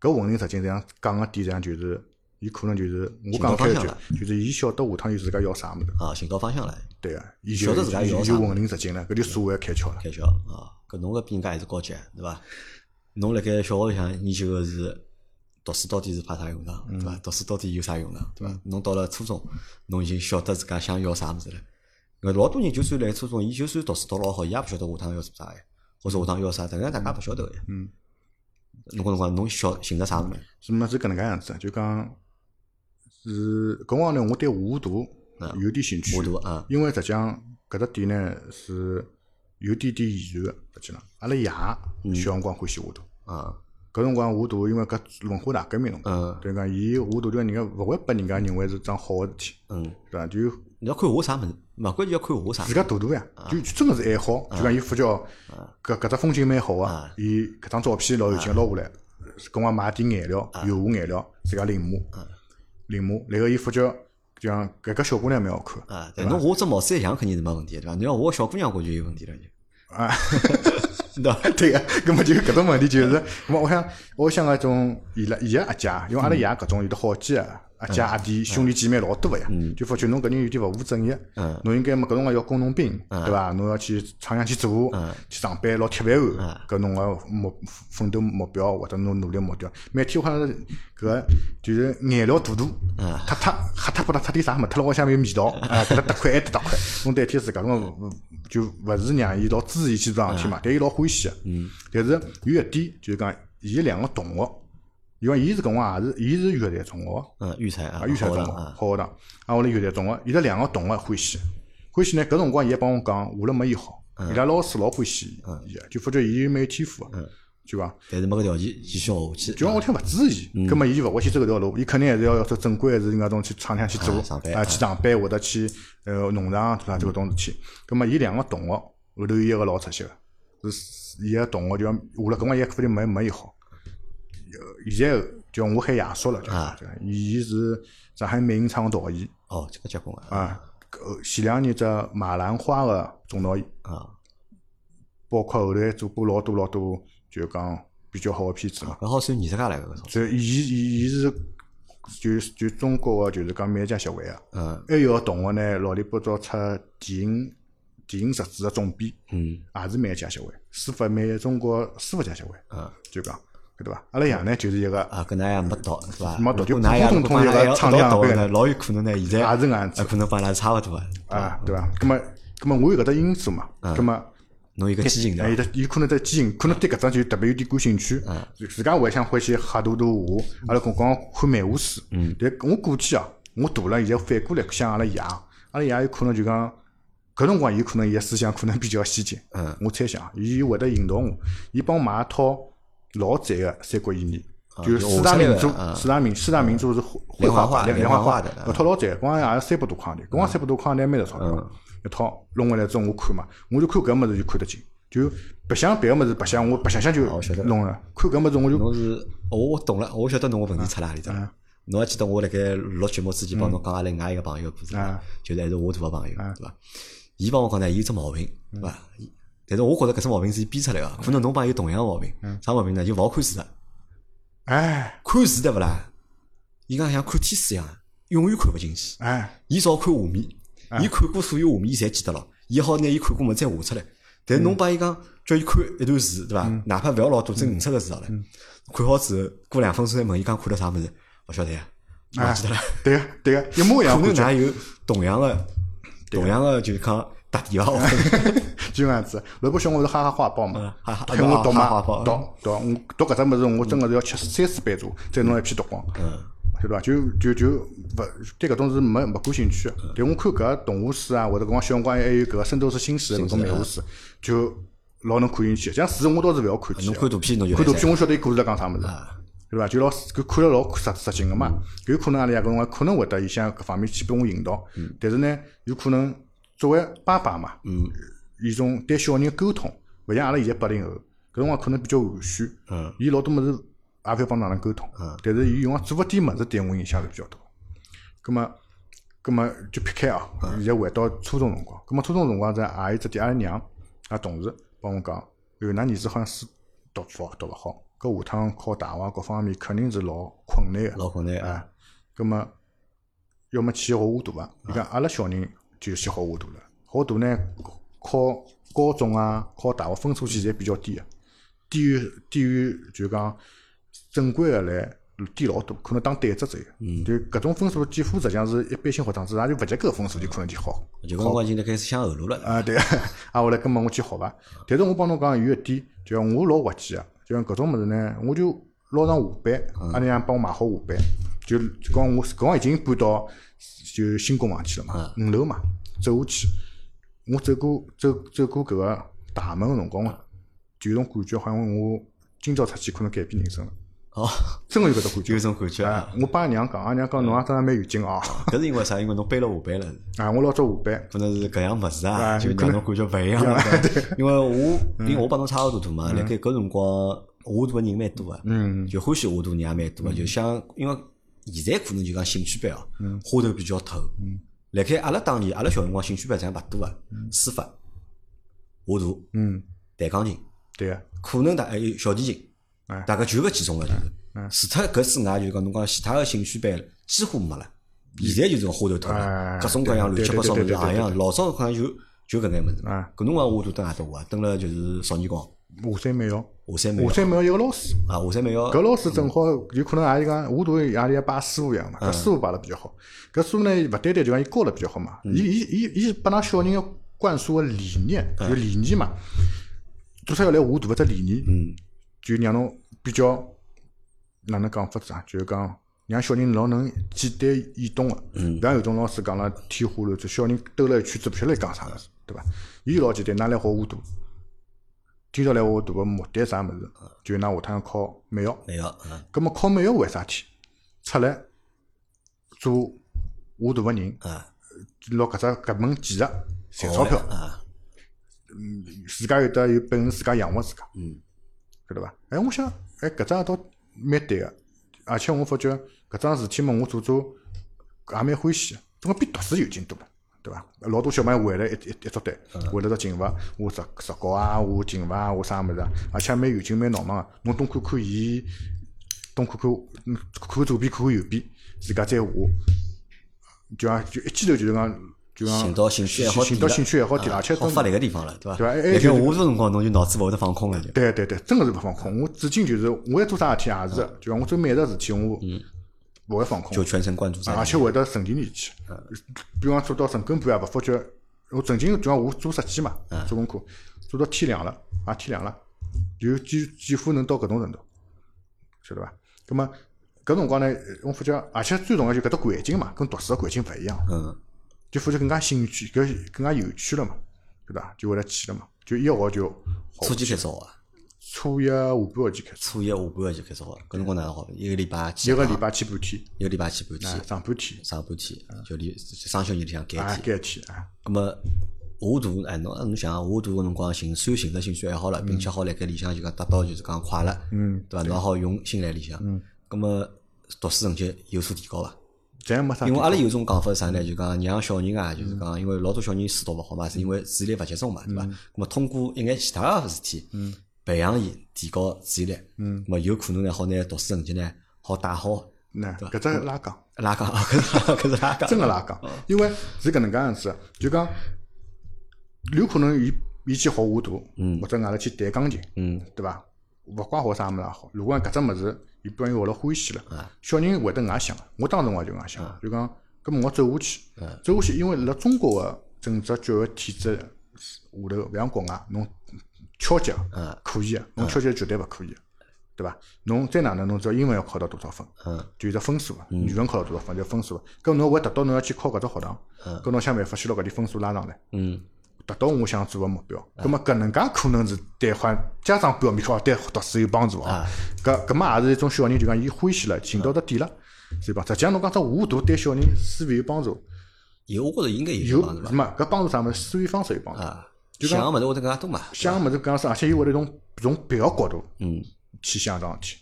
搿混龄实进这样讲个点上就是，伊可能就是我讲开句，就是伊晓得下趟伊自家要啥物事啊，寻到方向了。对个，伊晓得自家要啥，混龄入进了，搿就所谓开窍了。开窍啊，搿侬个比人家还是高级，对伐？侬辣盖小学里向研究个是读书到底是派啥用场，对伐？读书到底有啥用场，对伐？侬到了初中，侬已经晓得自家想要啥物事了。呃，老多人就算辣初中，伊就算读书读老好，伊也勿晓得下趟要做啥个，或者下趟要啥，这个大家勿晓得个。嗯。侬讲侬讲，侬晓寻着啥物事？是么是搿能介样子？就讲是搿辰光呢，我对画图有点兴趣。画图啊。因为实际上搿只点呢是。有点点遗传个，实际上，阿拉爷小辰光欢喜画图。啊，搿辰光画图，因为搿文化大革命侬讲，对讲，伊画图对人家勿会拨人家认为是桩好个事体。嗯，对伐？就你要看画啥物事，勿关键要看画啥。自家涂涂呀，就真个是爱好。就讲伊发觉搿搿只风景蛮好个，伊搿张照片老有劲，捞下来，跟我买点颜料，油画颜料，自家临摹，临摹。然后伊发觉，就讲搿个小姑娘蛮好看。啊，对，侬画只毛子一样肯定是没问题，对伐？你要画小姑娘，我就有问题了就。啊，对对个，搿么就搿种问题就是，咾么我想，我想搿种伊拉伊个阿姐，因为阿拉爷搿种有的好几个。阿姐阿弟兄弟姐妹老多个呀，就发觉侬搿人有点勿务正业，侬应该么搿辰光要工农兵，对伐？侬要去厂里去做，去上班老铁饭碗，搿侬个目奋斗目标或者侬努力目标，每天好像是搿就是颜料涂涂，脱脱黑脱不脱脱点啥物，脱了好像有味道，啊，搿搭搭块埃搭搭块，侬代替自家侬就勿是让伊老支持伊去做事体嘛，但伊老欢喜个，但是有一点就是讲，伊两个同学。因为伊是跟我也是，伊是育才中学，嗯，育才啊，育才中学，好学堂，啊，我来育才中学，伊拉两个同学欢喜，欢喜呢，搿辰光伊还帮我讲，画了没伊好，伊拉老师老欢喜伊，就发觉伊蛮有天赋个，对伐，但是没搿条件继续学下去，就讲我听勿支持伊，葛末伊就勿会去走搿条路，伊肯定还是要要走正规，还是应该种去厂里向去做，啊，去上班或者去呃农场对伐？这个种事体，葛末伊两个同学后头有一个老出息个，是伊个同学就讲画了，搿光伊肯定没没伊好。现在叫我喊爷叔了，啊，伊是上海美影厂个导演。哦，这个结棍啊！啊，前两年只马兰花个总导演啊，包括后来做过老多老多，就讲比较好的片子嘛。搿好算艺术家来个，所以伊伊伊是就就中国个就是讲美术家协会个。嗯。还有个同学呢，老里八早出电影电影杂志个总编，嗯，也是美术家协会，书法美中国书法家协会，嗯，就讲。对伐？阿拉爷呢，就是一个啊，跟㑚也没读，是伐？没读，就普普通通一个厂里向班老有可能呢，现在也是搿样子，可能帮伊拉差勿多啊，对伐？葛么，葛么我有搿只因素嘛，葛么侬有个基因，有得有可能只基因，可能对搿桩就特别有点感兴趣，自家还想欢喜画图图画，阿拉讲讲看漫画书，但我估计啊，我大了现在反过来想阿拉爷，阿拉爷有可能就讲搿辰光有可能伊个思想可能比较先进，嗯。我猜想，伊会得引导我，伊帮我买一套。老赞个《三国演义》就是四大名著四大名四大名著是绘画连画连环画画的啊搿套老赞，光也是三百多块钿，搿光三百多块钿蛮值钞票，一套弄回来之后我看嘛，我就看搿物事就看得进，就白相别个物事白相，我白相相就弄了，看搿物事我就侬是，哦我懂了，我晓得侬个问题出哪里了。侬还记得我辣盖录节目之前帮侬讲阿拉另外一个朋友故事？就是还是我大个朋友，嗯对伐？伊帮我讲呢，伊有只毛病，对伐？伊但是我觉着搿只毛病是伊编出来个，可能侬帮伊有同样毛病。嗯啥毛病呢？就勿好看书的，哎看书对勿啦？伊讲像看天书一样，永远看勿进去。哎伊只好看画面，伊看过所有画面，伊侪记得牢。伊好拿伊看过物再画出来。但是侬帮伊讲，叫伊看一段字，对伐？哪怕勿要老多，只五十个字好了。看好之后，过两分钟再问伊讲看了啥物事，勿晓得呀，忘记得了。对个对个，一模一样可能㑚有同样的，同样的就是讲特点伐？就搿样子。楼巴小我是哈哈画报嘛嗯哈哈，配我读嘛读读我读搿只物事，我真个是要吃三四杯茶，再弄一批读光。嗯，对伐？就就就勿对搿种是没没感兴趣个。但我看搿个动画书啊，或者搿光小辰光还有搿个《圣斗士星矢》搿种漫画书，就老能看进去。像书我倒是勿要看起的。侬看图片侬就看图片，我晓得伊故事在讲啥物事，对伐？就老搿看了老实实劲个嘛。有可能阿拉爷搿辰光可能会得伊向搿方面去拨我引导，但是呢，有可能作为爸爸嘛，嗯，伊种对小人沟通，勿像阿拉现在八零后，搿辰光可能比较含蓄，嗯，伊老多物事也勿要帮哪能沟通，嗯但是伊用做勿点物事对我影响是比较大。葛末，葛末就撇开啊，现在回到初中辰光，葛末初中辰光在也有只点阿拉娘也同事帮我讲，哟，㑚儿子好像书读勿好，读勿好，搿下趟考大学各方面肯定是老困难个。老困难啊。啊，葛么要么去学画图伐。伊讲阿拉小人就先学画图了，画图呢考高中啊、考大学分数线侪比较低个，低于低于就讲正规个来低老多，可能打对折左右。就搿种分数几乎实际上是一般性学生子，也就勿及格个分数就可能就好。就搿辰光已经在开始想后路了。啊，对，啊，后来根本我去好伐。但是我帮侬讲有一点，就像我老滑稽个，就像搿种物事呢，我就拿上下班，阿拉娘帮我买好下班，就就讲我搿辰光已经搬到就新工房去了嘛，五楼嘛，走下去，我走过走走过搿个大门个辰光，就有种感觉，好像我今朝出去可能改变人生了，哦，真个有搿种感觉有。种感觉啊啊。！我帮阿娘讲，阿娘讲侬也真的蛮有劲哦。搿是因为啥？因为侬背了下班了，啊，我老早下班，可能是搿样物事啊，啊就让侬感觉勿一样 了。因为我，因为我帮侬差勿多大嘛，辣盖搿辰光画图个人蛮多个，嗯就欢喜画图人也蛮多个，就想因为现在可能就讲兴趣班哦，花头比较透。辣盖阿拉当年，阿拉小辰光兴趣班实际上勿多个，书法、画图、嗯，弹钢琴，对个，可能大还有小提琴哎，大概就搿几种个就是。除脱搿之外，就是讲侬讲其他个兴趣班几乎没了。现在就是花头透了哎，各种各样乱七八糟物事对对对对行样。老早好像就就搿眼物事。啊，搿辰光我都蹲外头画，蹲了就是少年宫、华山美校，华山美校华山美校有个老师。啊，华山美校搿老师正好有可能也是讲画图也是像拜师傅一样嘛，搿师傅拜了比较好。搿师傅呢，勿单单就讲伊教了比较好嘛，伊伊伊伊拨㑚小人要灌输个理念，就理念嘛。做啥要来画图搿只理念，嗯就让侬比较哪能讲法子啊？就是讲让小人老能简单易懂个。嗯勿像有种老师讲了天花乱坠，小人兜了一圈子勿晓得讲啥物事，对伐？伊老简单，㑚来学画图。今朝来学画图个目的啥物事？就拿下趟要考美校。美校，嗯葛末考美校为啥体？出来做画图个人，啊，拿搿只搿门技术赚钞票，嗯，自家有得有本事自家养活自家，嗯晓得伐？哎，我想，哎，搿桩倒蛮对个，而且我发觉搿桩事体嘛，我做做也蛮欢喜个，总归比读书有劲多了。对伐？老多小朋友围了一一一组队，为了只静物，画石石膏啊，画静物啊，画啥物事啊，而且蛮有劲，蛮闹忙个。侬东看看伊，东看看，嗯，看看左边，看看右边，自家再画，就像就一记头就是讲，就讲寻到兴趣爱好寻到兴趣爱好点了，而且真好发力个地方了，对伐？对伐哎哎辣盖就是画图辰光，侬就脑子勿会得放空了，就。对对对，真个是勿放空。我至今就是我要做啥事体也是的，就讲我做每个事体我勿会放空就，全神贯注在。而且会得沉浸进去。比方做到深更半夜勿发觉，我曾经就讲我做设计嘛，做功课做到天亮了，啊天亮了，就几几乎能到搿种程度，晓得伐？葛么搿辰光呢，我发觉，而且最重要就搿只环境嘛，跟读书个环境勿一样。嗯，就发觉更加兴趣，搿更加有趣了嘛，对伐？就会来去了嘛，就一学就初级开始学啊，初一下半学期开始，初一下半学期开始好，搿辰光哪能好？一个礼拜去一个礼拜去半天，一个礼拜去半啊天，，上半天，上半天就里双休日里向啊改，天。改天啊，咁么下大哎，侬侬想下大个辰光寻算寻着兴趣爱好了，并且好辣盖里向就讲达到就是讲快乐，嗯，对伐？侬好用心来里向，嗯，咁么读书成绩有所提高伐？咱也没啥。因为阿拉有种讲法是啥呢？就讲让小人啊，就是讲，因为老多小人书读勿好嘛，是因为注意力勿集中嘛，对伐？咁么通过一眼其他个事体，培养伊提高注意力，嗯。么有可能呢，好拿读书成绩呢好带好。那搿只拉杠，拉杠，搿 是搿是拉杠，真个拉杠，因为是搿能介样子的，就讲有可能伊伊去学画图，或者外头去弹钢琴，嗯。对伐？勿怪学啥物事也好，如果讲搿只物事，伊不然伊学了欢喜了啊，小人会得搿样想的。我当时我也就搿样想，就讲，搿么我走下去，走下去，因为辣中国个整只教育体制下头，勿像国外，侬敲击嗯可以个，侬敲击绝对勿可以个，对伐？侬再哪能，侬只要英文要考到多少分，嗯就有只分数个，语文考到多少分就分数个。搿侬会达到侬要去考搿只学堂，搿侬想办法先拿搿点分数拉上来。嗯达到我想做个目标，葛么搿能介可能是对好像家长表面看对读书有帮助啊。搿搿么也是一种小人就讲伊欢喜了，寻到只点了，是吧？实际上侬讲只画图对小人思维有帮助，有我觉着应该有有帮助吧什么搿帮助啥物事？思维方式有帮助。啊，就讲想个物事会得更加多嘛，想个物事更加深，而且伊会得从从别个角度嗯去想桩事体，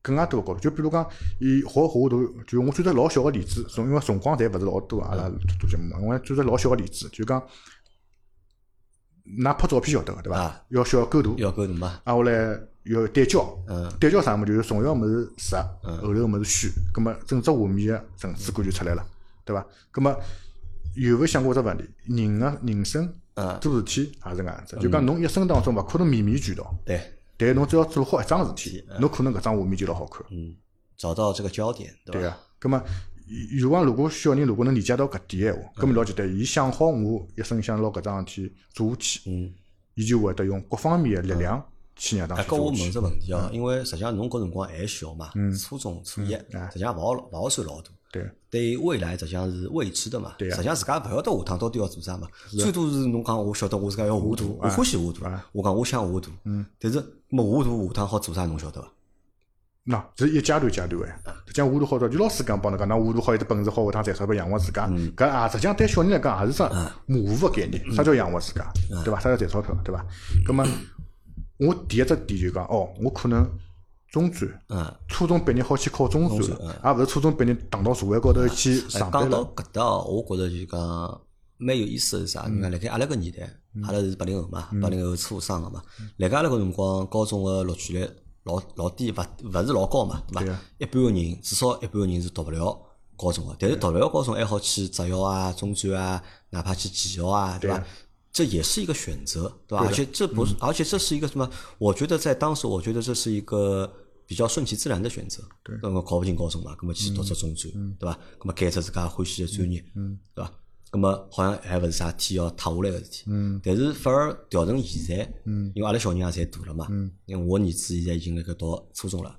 更加多个角度。就比如讲，伊学画图，就我举只老小个例子，从因为辰光侪勿是老多，阿拉做节目嘛，我举只老小个例子，就讲，㑚拍照片晓得个对伐啊？要需要构图，要构图嘛，啊，后来要对焦，嗯对焦啥物事就是重要物事实，后头物事虚，葛么整只画面个层次感就出来了，对伐？葛么有没有想过只问题？人个人生嗯。做事体也是搿样子，就讲侬一生当中勿可能面面俱到，对，但侬只要做好一桩事体，侬可能搿张画面就老好看，嗯，找到这个焦点，对吧？对个。葛么有光如果小人如果能理解到搿点闲话，葛么老简单，伊想好我一生想拿搿桩事体做下去，嗯，伊就会得用各方面个力量去让它哎，去做我问只。问题哦，因为实际上侬搿辰光还小嘛，初中、初一，实际上勿好勿好算老大。对，对未来实际上是未知的嘛，对啊实际上自家勿晓得下趟到底要做啥嘛，最多是侬讲我晓得我自家要画图，我欢喜画图，我讲我想画图，但是么画图下趟好做啥侬晓得伐？喏，是一阶段阶段个。实际上画图好做，就老师讲帮侬讲，㑚画图好有得本事好，下趟赚钞票养活自家。搿啊，实际上对小人来讲也是只模糊个概念。啥叫养活自家？对伐？啥叫赚钞票？对伐？葛么，我第一只点就讲，哦，我可能中专、嗯，初中毕业好去考中专了，也勿是初中毕业荡到社会高头去上班了。搿搭哦，我觉着就是讲蛮有意思的是啥？你看，辣盖阿拉搿年代，阿拉是八零后嘛，八零后初生个嘛，辣盖阿拉搿辰光，高中个录取率老老低，勿勿是老高嘛，对伐？一半个人至少一半个人是读勿了高中个，但是读勿了高中还好去职校啊、中专啊，哪怕去技校啊，对伐？这也是一个选择，对吧？而且这不是，而且这是一个什么？我觉得在当时，我觉得这是一个比较顺其自然的选择。对，那么考不进高中嘛，那么去读只中专，对伐？那么改出自家欢喜个专业，对伐？那么好像还勿是啥天要塌下来个事体。但是反而调成现在，因为阿拉小人也侪大了嘛，因为我儿子现在已经辣盖读初中了，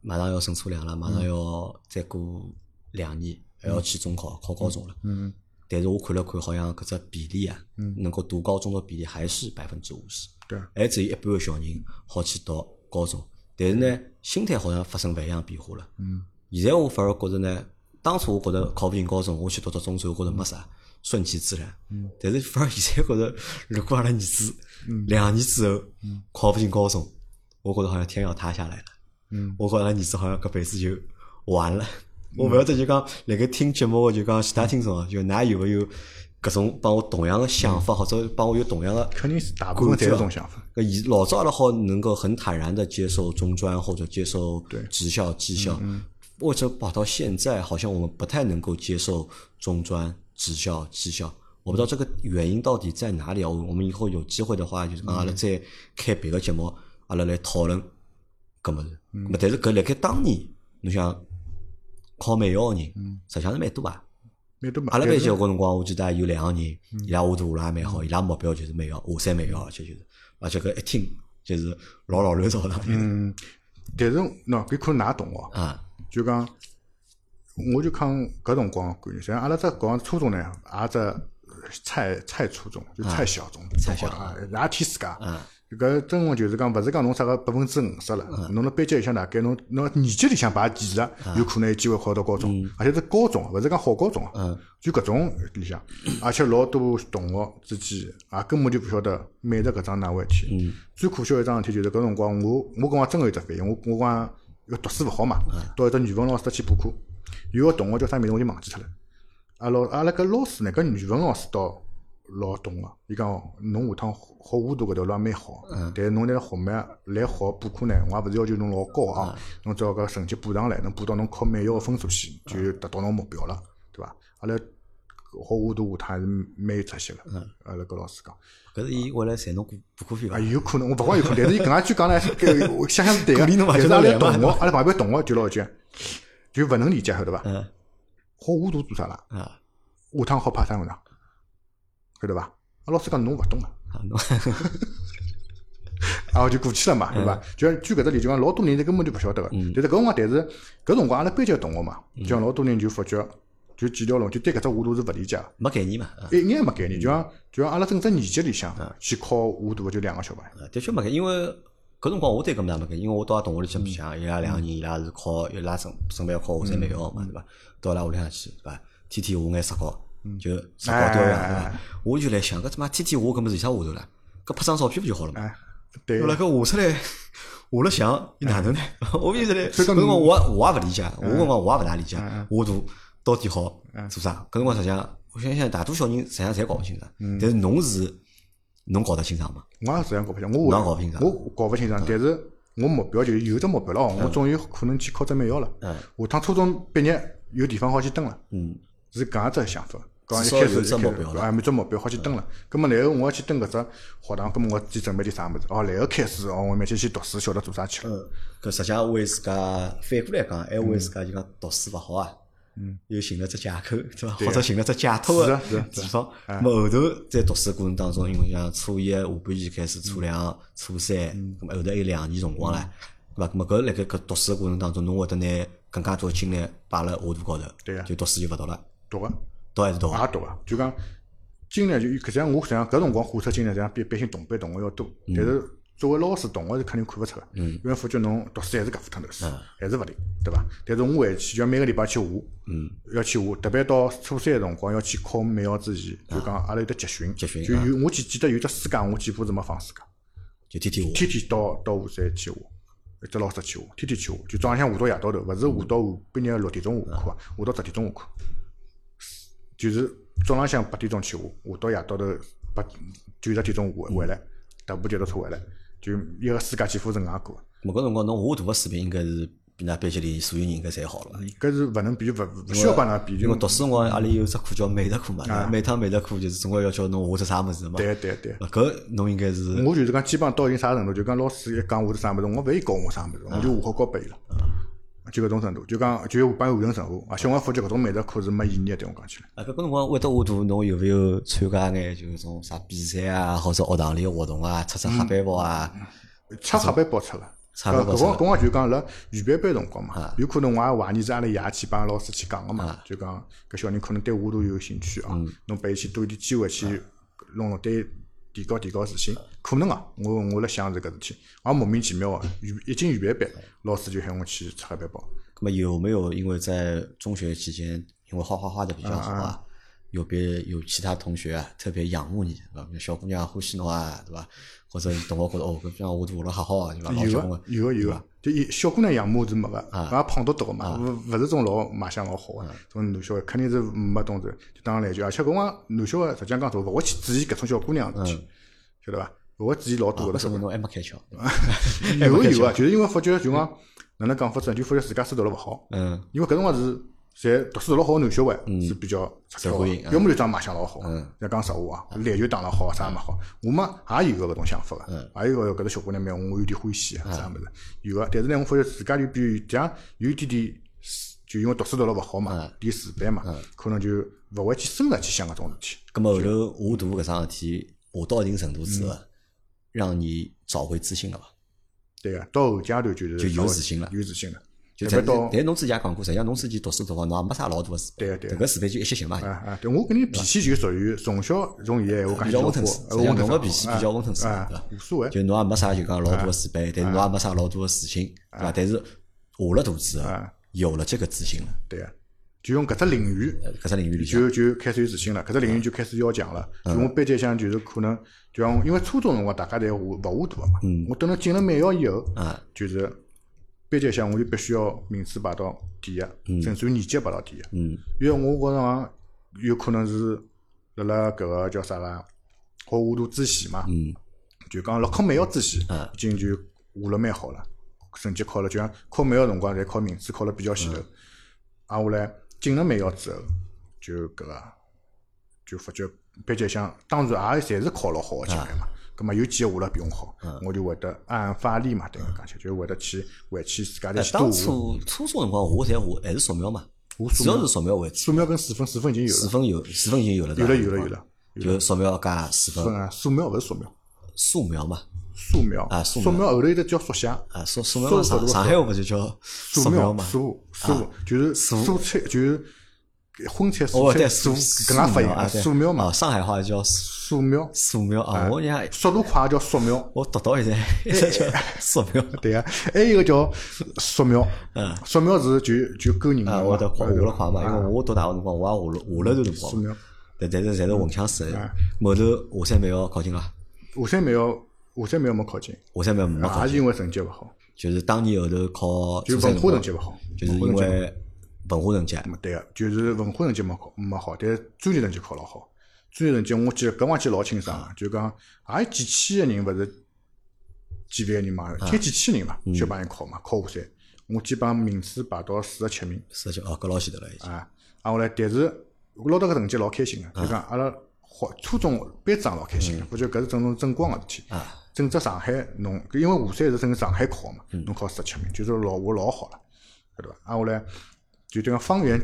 马上要升初两了，马上要再过两年还要去中考考高中了。但是我看了看，好像搿只比例啊，能够读高中的比例还是百分之五十，对还只有一半个小人好去读高中。但是呢，心态好像发生勿一样变化了。嗯，现在我反而觉着呢，当初我觉着考勿进高中，我去读读中专，我觉着没啥，顺其自然。嗯，但是反而现在觉着，如果阿拉儿子两年之后考勿进高中，我觉着好像天要塌下来了。嗯，我觉着儿子好像搿辈子就完了。我勿晓得就讲辣盖听节目个就讲其他听众啊，就㑚有没有搿种帮我同样的想法，或者帮我有同样的肯定是大部分侪有这种想法。呃，以老早阿拉好能够很坦然的接受中专或者接受职校、技校，或者跑到现在，好像我们不太能够接受中专、职校、技校。我不知道这个原因到底在哪里啊？我我们以后有机会的话，就是讲阿拉再开别个节目，阿拉来讨论搿物事。咾但是搿辣盖当年，侬想考美校个人，实际上是蛮多啊。阿拉班级搿辰光，我记得有两个人，伊拉画图画了也蛮好，伊拉目标就是美校，华山美校，而且就是，而且搿一听就是老老乱糟的。嗯，但是喏，搿可能㑚懂哦。啊，就讲，我就讲搿辰光感觉，像阿拉只讲初中呢，也只菜菜初中，就菜小中，菜小啊，也天自家。搿真个就是讲，勿是讲侬啥个百分之五十了，侬辣班级里向大概侬侬年级里向排前十，有可能有机会考到高中，而且是高中，勿是讲好高中啊。就搿种里向，而且老多同学之间也根本就勿晓得美术搿桩哪回事体。最可笑一桩事体就是搿辰光，我我讲真个有只反应，我我讲要读书勿好嘛，到一只语文老师搭去补课，有个同学叫啥名字我就忘记脱了。阿老阿拉搿老师呢，搿语文老师倒。老懂个，伊讲侬下趟学画图搿条路也蛮好，但是侬来学美来学补课呢，我也勿是要求侬老高啊，侬只要搿成绩补上来，能补到侬考美校个分数线，就达到侬目标了，对伐？阿拉学画图下趟还是蛮有出息个，阿拉搿老师讲，搿是伊为了赚侬补补课费伐？有可能，我勿光有可能，但是伊搿样句讲呢，我想想是对个。但是阿拉同学，阿拉旁边同学就老句，就勿能理解，晓得伐？学画图做啥啦？下趟好派三文章。晓得伐？阿老师讲侬勿懂啊，啊，就过去了嘛，对伐？就像举搿只例，就讲老多人根本就勿晓得个。但是搿辰光，但是搿辰光阿拉班级同学嘛，就像老多人就发觉，就几条龙，就对搿只画图是勿理解，没概念嘛，一眼也没概念。就像就像阿拉整只年级里向去考画图个就两个小朋友，的确没概念。因为搿辰光我对搿么也没概念，因为我到同学里去白相，伊拉两个人伊拉是考伊拉准准备要考华山美校嘛，对伐？到伊拉屋里向去，对伐？天天画眼石膏。就石膏雕像对伐？我就来想，搿他妈天天画搿么是有啥画头了？搿拍张照片勿就好了嘛？对。后来搿画出来，画了像，伊哪能呢？我现在来，搿辰光我我也勿理解，我辰光我也勿大理解画图到底好做啥？搿辰光实际上，我想想，大多小人实际上侪搞勿清爽。但是侬是侬搞得清爽吗？我也实际上搞勿清，我搞勿清爽。我搞勿清爽，但是我目标就有只目标了哦，我终于可能去考只美校了。嗯。下趟初中毕业有地方好去蹲了。嗯。是搿样只想法。刚一开始就目标啊，没只目标好去蹲了。咁么然后我要去蹲搿只学堂，咁么我去准备点啥物事？哦，然后开始哦，我慢去去读书，晓得做啥去了。嗯，搿实际上为自家反过来讲，还为自家就讲读书勿好啊。嗯。又寻了只借口，对伐？或者寻了只解脱个地方。咾么后头在读书过程当中，因为像初一下半期开始，初两、初三，咾么后头还有两年辰光唻，对伐？咾么搿辣盖搿读书个过程当中，侬会得拿更加多精力摆辣下头高头。对就读书就勿读了。读个。读还是读？也读啊，就讲精力就，实际上我实际上搿辰光火车精力，实际上比比性同班同学要多。但是作为老师，同学是肯定看勿出个，因为发觉侬读书还是搿副趟头书，还是勿灵，对伐？但是我回去就要每个礼拜去画，要去画，特别到初三个辰光要去考美校之前，就讲阿拉有得集训，集训就有我记记得有只暑假，我几乎是没放暑假，就天天画，天天到到华山去画，一只老师去画，天天去画，就早浪向画到夜到头，勿是画到半夜六点钟下课，画到十点钟下课。就是早浪向八点钟去下，下到夜到头八九十点钟回回来，踏部脚踏车回来，就一个暑假几乎是搿样过。某个辰光侬画图个水平应该是比㑚班级里所有人应该侪好了。搿是勿能比，勿勿需要帮㑚比。因为读书辰光阿里有只课叫美术课嘛，每趟美术课就是总归要叫侬画只啥物事嘛。对对对。搿侬应该是。我就是讲，基本上到一定啥程度，就讲老师一讲画只啥物事，我勿会教我啥物事，我就画好交拨伊了。就搿种程度，就讲就帮伊完成任务，而且我发觉搿种美术课是没意义的，对我讲起来。啊，搿个辰光会得画图，侬有勿有参加眼就是种啥比赛啊，或者学堂里活动啊，出出黑板报啊？出黑板报出了。搿搿光搿光就讲辣预备班辰光嘛，有可能我也怀疑是阿拉爷去帮老师去讲个嘛，就讲搿小人可能对画图有兴趣啊，侬拨伊去多一点机会去弄弄对。提高提高自信，可能啊，我我辣想是搿事体，也莫名其妙啊，预已经预备班，老师就喊我去擦黑板报。那么有没有因为在中学期间，因为画画画的比较好啊，有别有其他同学啊特别仰慕你，对吧？小姑娘欢喜侬啊，对吧？或者同学觉得哦，搿像画图画了好好啊，对吧？有个有个有个，就小姑娘仰慕是没个，俺胖嘟嘟个嘛，勿勿是种老卖相老好个，种男小孩肯定是没懂得，就当来句，而且搿光男小孩实际上讲讲，勿会去注意搿种小姑娘事体，晓得伐？勿会注意老多个。说明侬还没开窍。有个有啊，就是因为发觉就讲哪能讲法子，就发觉自家书读了勿好，嗯，因为搿辰光是。侪读书读了好个男小孩是比较出挑个，要么就长卖相老好，要讲实话啊，篮球打了好，啥也没好。我们也有个搿种想法个，也有个搿个小姑娘蛮我有点欢喜啊，啥物事有个。但是呢，我发觉自家就比这样有一点点，就因为读书读了勿好嘛，点自卑嘛，可能就勿会去深入去想搿种事体。咁么后头画图搿桩事体，画到一定程度之后，让你找回自信了伐？对个，到后阶段就是就有自信了，有自信了。就但到但侬之前也讲过，实际上侬自己读书辰光，侬也没啥老大个事，对个对个搿个事体就一歇性嘛。啊啊，对我跟你脾气就属于从小从现在我讲比较温吞实际上侬个脾气比较温吞式，啊对伐？无所谓。就侬也没啥就讲老大个自卑，但是侬也没啥老大个自信，对伐？但是下了肚之后啊，有了这个自信了，对个，就用搿只领域呃搿只领域里向，就就开始有自信了，搿只领域就开始要强了。嗯就我班级向就是可能，就像因为初中辰光大家侪勿勿糊涂个嘛，我等到进了美校以后，嗯啊，就是班级向我就必须要名次排到第一，甚至于年级排到第一。嗯。因为我觉着讲有可能是辣辣搿个叫啥个好糊涂之前嘛，嗯。就讲辣考美校之前嗯，已经就下了蛮好了，成绩考了，就像考美校辰光，侪考名次考了比较前头。啊，下来进了美校之后，就搿个就发觉班级向当然也侪是考了好个进来嘛。葛末有几个下了比我好，我就会得暗暗发力嘛，等于讲起，就会得去回去自家再去多下。初初中辰光我侪下还是素描嘛，我素描。主要是素描为主，素描跟水粉，水粉已经有了，四分有四分已经有了，有了有了有了，就素描加四分，分啊，素描勿是素描，素描嘛，素描。啊素描。后头有得叫速写，啊，素素描嘛，上素上海话不就叫素素描嘛？素素就是蔬菜就是荤菜素素搿能发音啊，素描嘛。啊，，上海话叫素描，素描啊，我讲速度快叫素描，我读到现在一直叫素描对啊，还有一个叫素描，嗯素描是就就勾人啊，嘛，我得下对吧了快嘛，因为我读大学辰光我也画了画了段辰光，素描，但但是侪是混腔式的，后头华山美校考进了，华山没有华山没有没考进，华山美校没考进，也是因为成绩勿好，就是当年后头考就文化成绩勿好，就是因为文化成绩没对个，就是文化成绩没考没好，但是专业成绩考了好。专业成绩我记得搿我记得老清爽个，就讲也有几千个人，勿是几万个人嘛，才几千人嘛，就帮伊考嘛，考华山。我基本上名次排到四十七名四十七哦，搿老前头了已经，啊。啊，后来但是我拿到搿成绩老开心个，就讲阿拉好初中班长老开心个，我觉得搿是整种争光个事体。啊，整只上海侬，因为华山是整上海考嘛，侬考十七名，就是老我老好了，晓得伐？啊，后来就这个方圆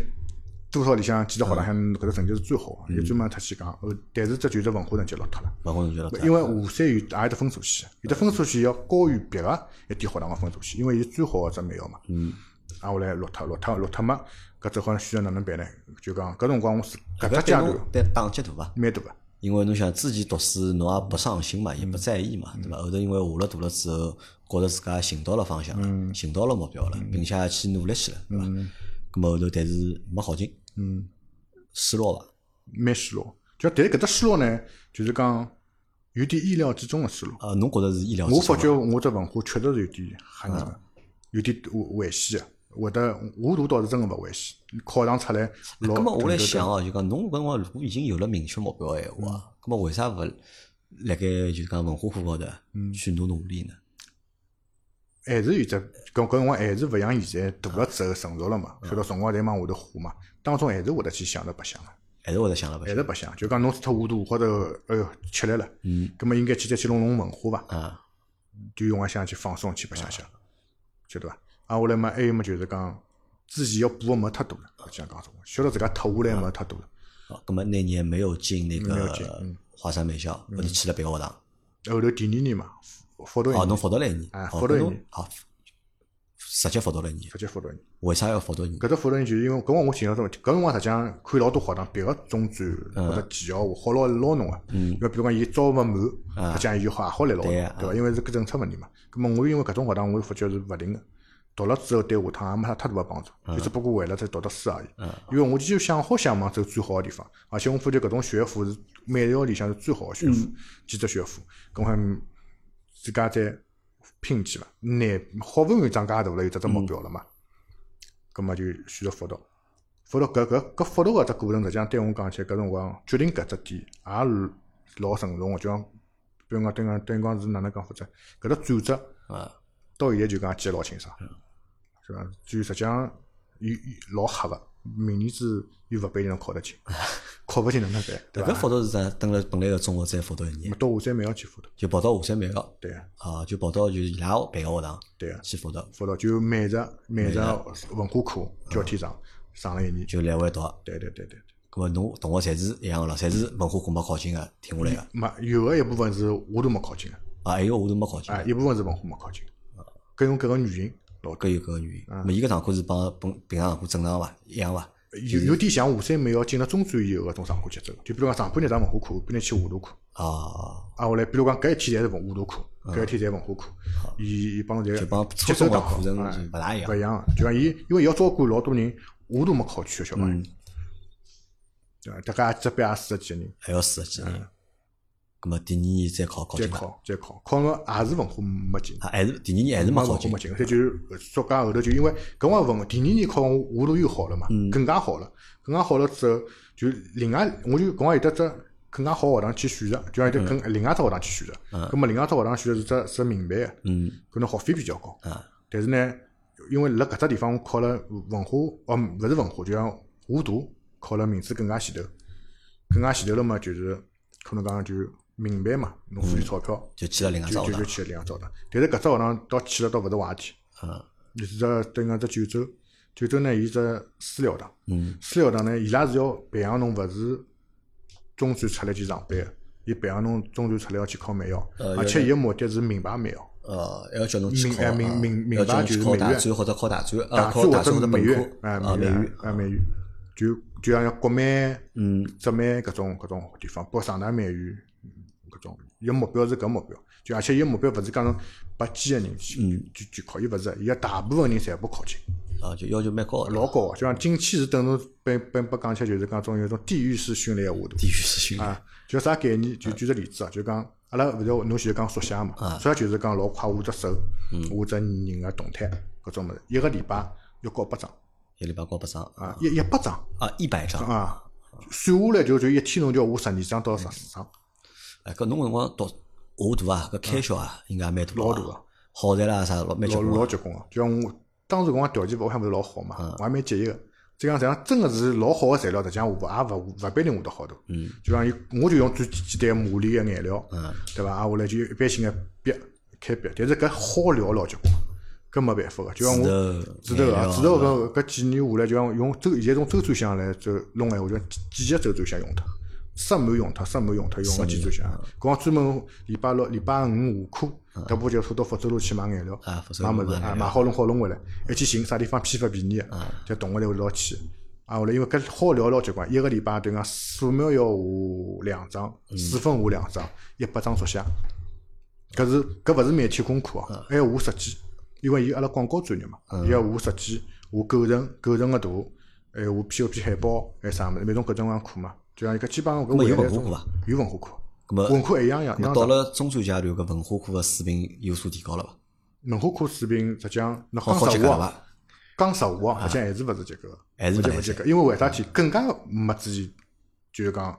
多少里向几只学堂向搿只成绩是最好个，有专门特去讲。呃，但是只就是文化成绩落脱了，文化成绩了，因为华山有也有得分数线，有得分数线要高于别个一点学堂个分数线，因为伊最好个只美校嘛。嗯。啊，后来落脱落脱落脱嘛，搿只好选择哪能办呢？就讲搿辰光我是搿只阶段对打击大伐？蛮大个。因为侬想自己读书，侬也不上心嘛，也不在意嘛，对伐？后头因为下了大了之后，觉着自家寻到了方向了，寻到了目标了，并且也去努力去了，对伐？咁么后头但是没好进，嗯。失落伐？蛮失落。就但是搿只失落呢，就是讲有点意料之中的失落。呃，侬觉着是意料之我发？觉我只文化确实是有点吓人个，有点危危险个。会得我读倒是真个勿危险，考场出来老。咁么我来想哦，就讲侬搿辰光如果已经有了明确目标个闲话，那么为啥勿辣盖就是讲文化课高头去努努力呢？还是有只搿搿辰光还是勿像现在大了之后成熟了嘛，晓得辰光侪往下头花嘛，当中还是会得去想着白相个。还是会得想了勿还是白相，就讲侬除脱糊涂或者哎哟吃力了，嗯，葛么应该去再去弄弄文化伐？啊？就用我想去放松去白相相，晓得伐？啊，下来嘛，还有么就是讲自己要补个没太多了，这样讲说，晓得自家脱下来没太多了。好，咁么那年没有进那个华山美校，后头去了别个学堂。后头第二年嘛，复读一哦，侬年，复读了一年，哎哦搿侬复读一年好，直接复读了一年。直接复读一年。为啥要复读一年？搿只复读一年就是因为搿辰光我寻到种问题，搿辰光实际上看老多学堂，别个中专嗯或者技校好老捞侬个，因为比如讲伊招勿满，实际上伊就好也好来捞对伐？因为是搿政策问题嘛。葛末我因为搿种学堂，我发觉是勿灵个。读了之后对下趟也没啥太大个帮助，嗯就只不过为了再读读书而已。因为我就想好想往走最好个地方，而且我发觉搿种学府是美校里向是最好个学府，几只学府，搿我自家再拼起伐，难好勿容易长介大了，有只只目标了嘛。葛末就选择复读，复读搿搿搿复读搿只过程，实际上对我讲起来，搿辰光决定搿只点也是老慎重个，就讲比如讲等于讲等于讲是哪能讲法子，搿只转折。啊，到现在就讲记得老清爽，是伐？就实际上有有老吓个，明年子又勿拨人考得进，考勿进哪能办？对伐？搿复读是啥？等了本来个中学再复读一年，到华山美校去复读，就跑到华山美校，对啊啊，就跑到就是伊拉办个学堂对啊，去复读，复读就每只每只文化课交替上上了一年，就来回读。对对对对对。搿么侬同学侪是一样个咯，侪是文化课没考进个，停下来个。没有个一部分是我都没考进个，啊，还有我都没考进啊，个。一部分是文化没考进，搿种搿个原因，老多各。有各个原因。咾么伊搿堂课是帮本平常堂课正常伐？一样伐？有有点像华山美要进了中专以后搿种上课节奏，就比如讲上半日上文化课，半日去画图课，啊，啊，后来比如讲搿一天侪是文画图课，搿一天侪文化课，伊伊帮侬侪就帮节奏打好，课程勿大一样勿。一样。就讲伊，因为伊要照顾老多人，画图没考取个小朋友，对伐？大概这边也四十几个人，还要四十几年。咁么第二年再考考再？考再考，考个也是文化没进。啊，还是第二年还是没考进文化没。进，所以就是作家后头就因为搿辰光文第二年考画图又好了嘛，嗯更加好了，更加好了之后，就另外我就搿辰光有得只更加好学堂去选择，就像有得更另外只学堂去选择。葛末另外只学堂选择是只是民办个，嗯可能学费比较高。啊，但是呢，因为辣搿只地方我考了文化，哦，勿是文化，就像画图考了名次更加前头，更加前头了嘛，就是可能讲就是民办嘛，侬付点钞票。就去了另外只学堂。就就就去了另外只学堂，但是搿只学堂到去了倒勿是坏体，嗯。就是只等于讲只九州，九州呢，伊只私立学堂，嗯。私立学堂呢，伊拉是要培养侬勿是中专出来去上班个，伊培养侬中专出来要去考美校，呃而且伊个目的是名牌美校，呃，还要叫侬去考啊，明哎明明明要叫白侬去考大就是美院或者考大专，呃，大专或者美院啊，美院院，哎美院，就就像国美、嗯。浙美搿种搿种地方，包括上大美院伊个目标是搿目标，就而且伊个目标勿是讲侬拔尖个人去嗯去去考，伊勿是，伊个大部分人全部考进。啊，就要求蛮高的，老高个，就像进去是等于被被被讲起来，就是讲种有种地狱式训练个画图地狱式训练。啊，就啥概念？就举个例子啊，就讲阿拉勿是侬前头讲速写嘛，速写就是讲老快画只手，画只人个动态搿种物事，一个礼拜要交八张一礼拜交八张啊，一一百张啊，一百张。啊，算下来就就一天侬就要画十二张到十四张，哎，搿侬搿辰光读画图啊，搿开销啊，应该也蛮大老大个啊。耗材啦啥老蛮结老棍啊。老结棍个。就像我当时搿辰光条件勿我还勿是老好嘛，我还蛮节约个。就讲实际上真个是老好个材料，实际上画也勿勿不一定画得好多。嗯，就像伊，我就用最简单个马里个颜料，嗯，对伐？啊，下来就一般性个笔开笔，但是搿好料老结棍，搿没办法个。就像我指指头啊，指头搿搿搿几年下来，就像用周现在种周转箱来就弄闲话，就几几个周转箱用脱，塞满用脱，塞满用脱，用个几转箱。搿光专门礼拜六、礼拜五下课，迭部就拖到福州路去买颜料，买物事，买好弄好弄回来，一去寻啥地方批发便宜个，就同学来会捞去。啊，后来因为搿好料老结棍，一个礼拜等于讲素描要画两张，水粉画两张，一百张速写。搿是搿勿是每天功课哦，还要画设计，因为伊阿拉广告专业嘛，伊要画设计、画构成、构成个图，还有画 POP 海报，还啥物事，每种各种各样课嘛。就像一个基本上搿么有文化课伐？有文化课，咁么文化一样样，一样样。咁到了中专阶段，搿文化课个水平有所提高了伐？文化课水平实际上，侬好讲实伐？讲实话啊，实际上还是勿是及格，还是勿及格，因为为啥体更加没之前就是讲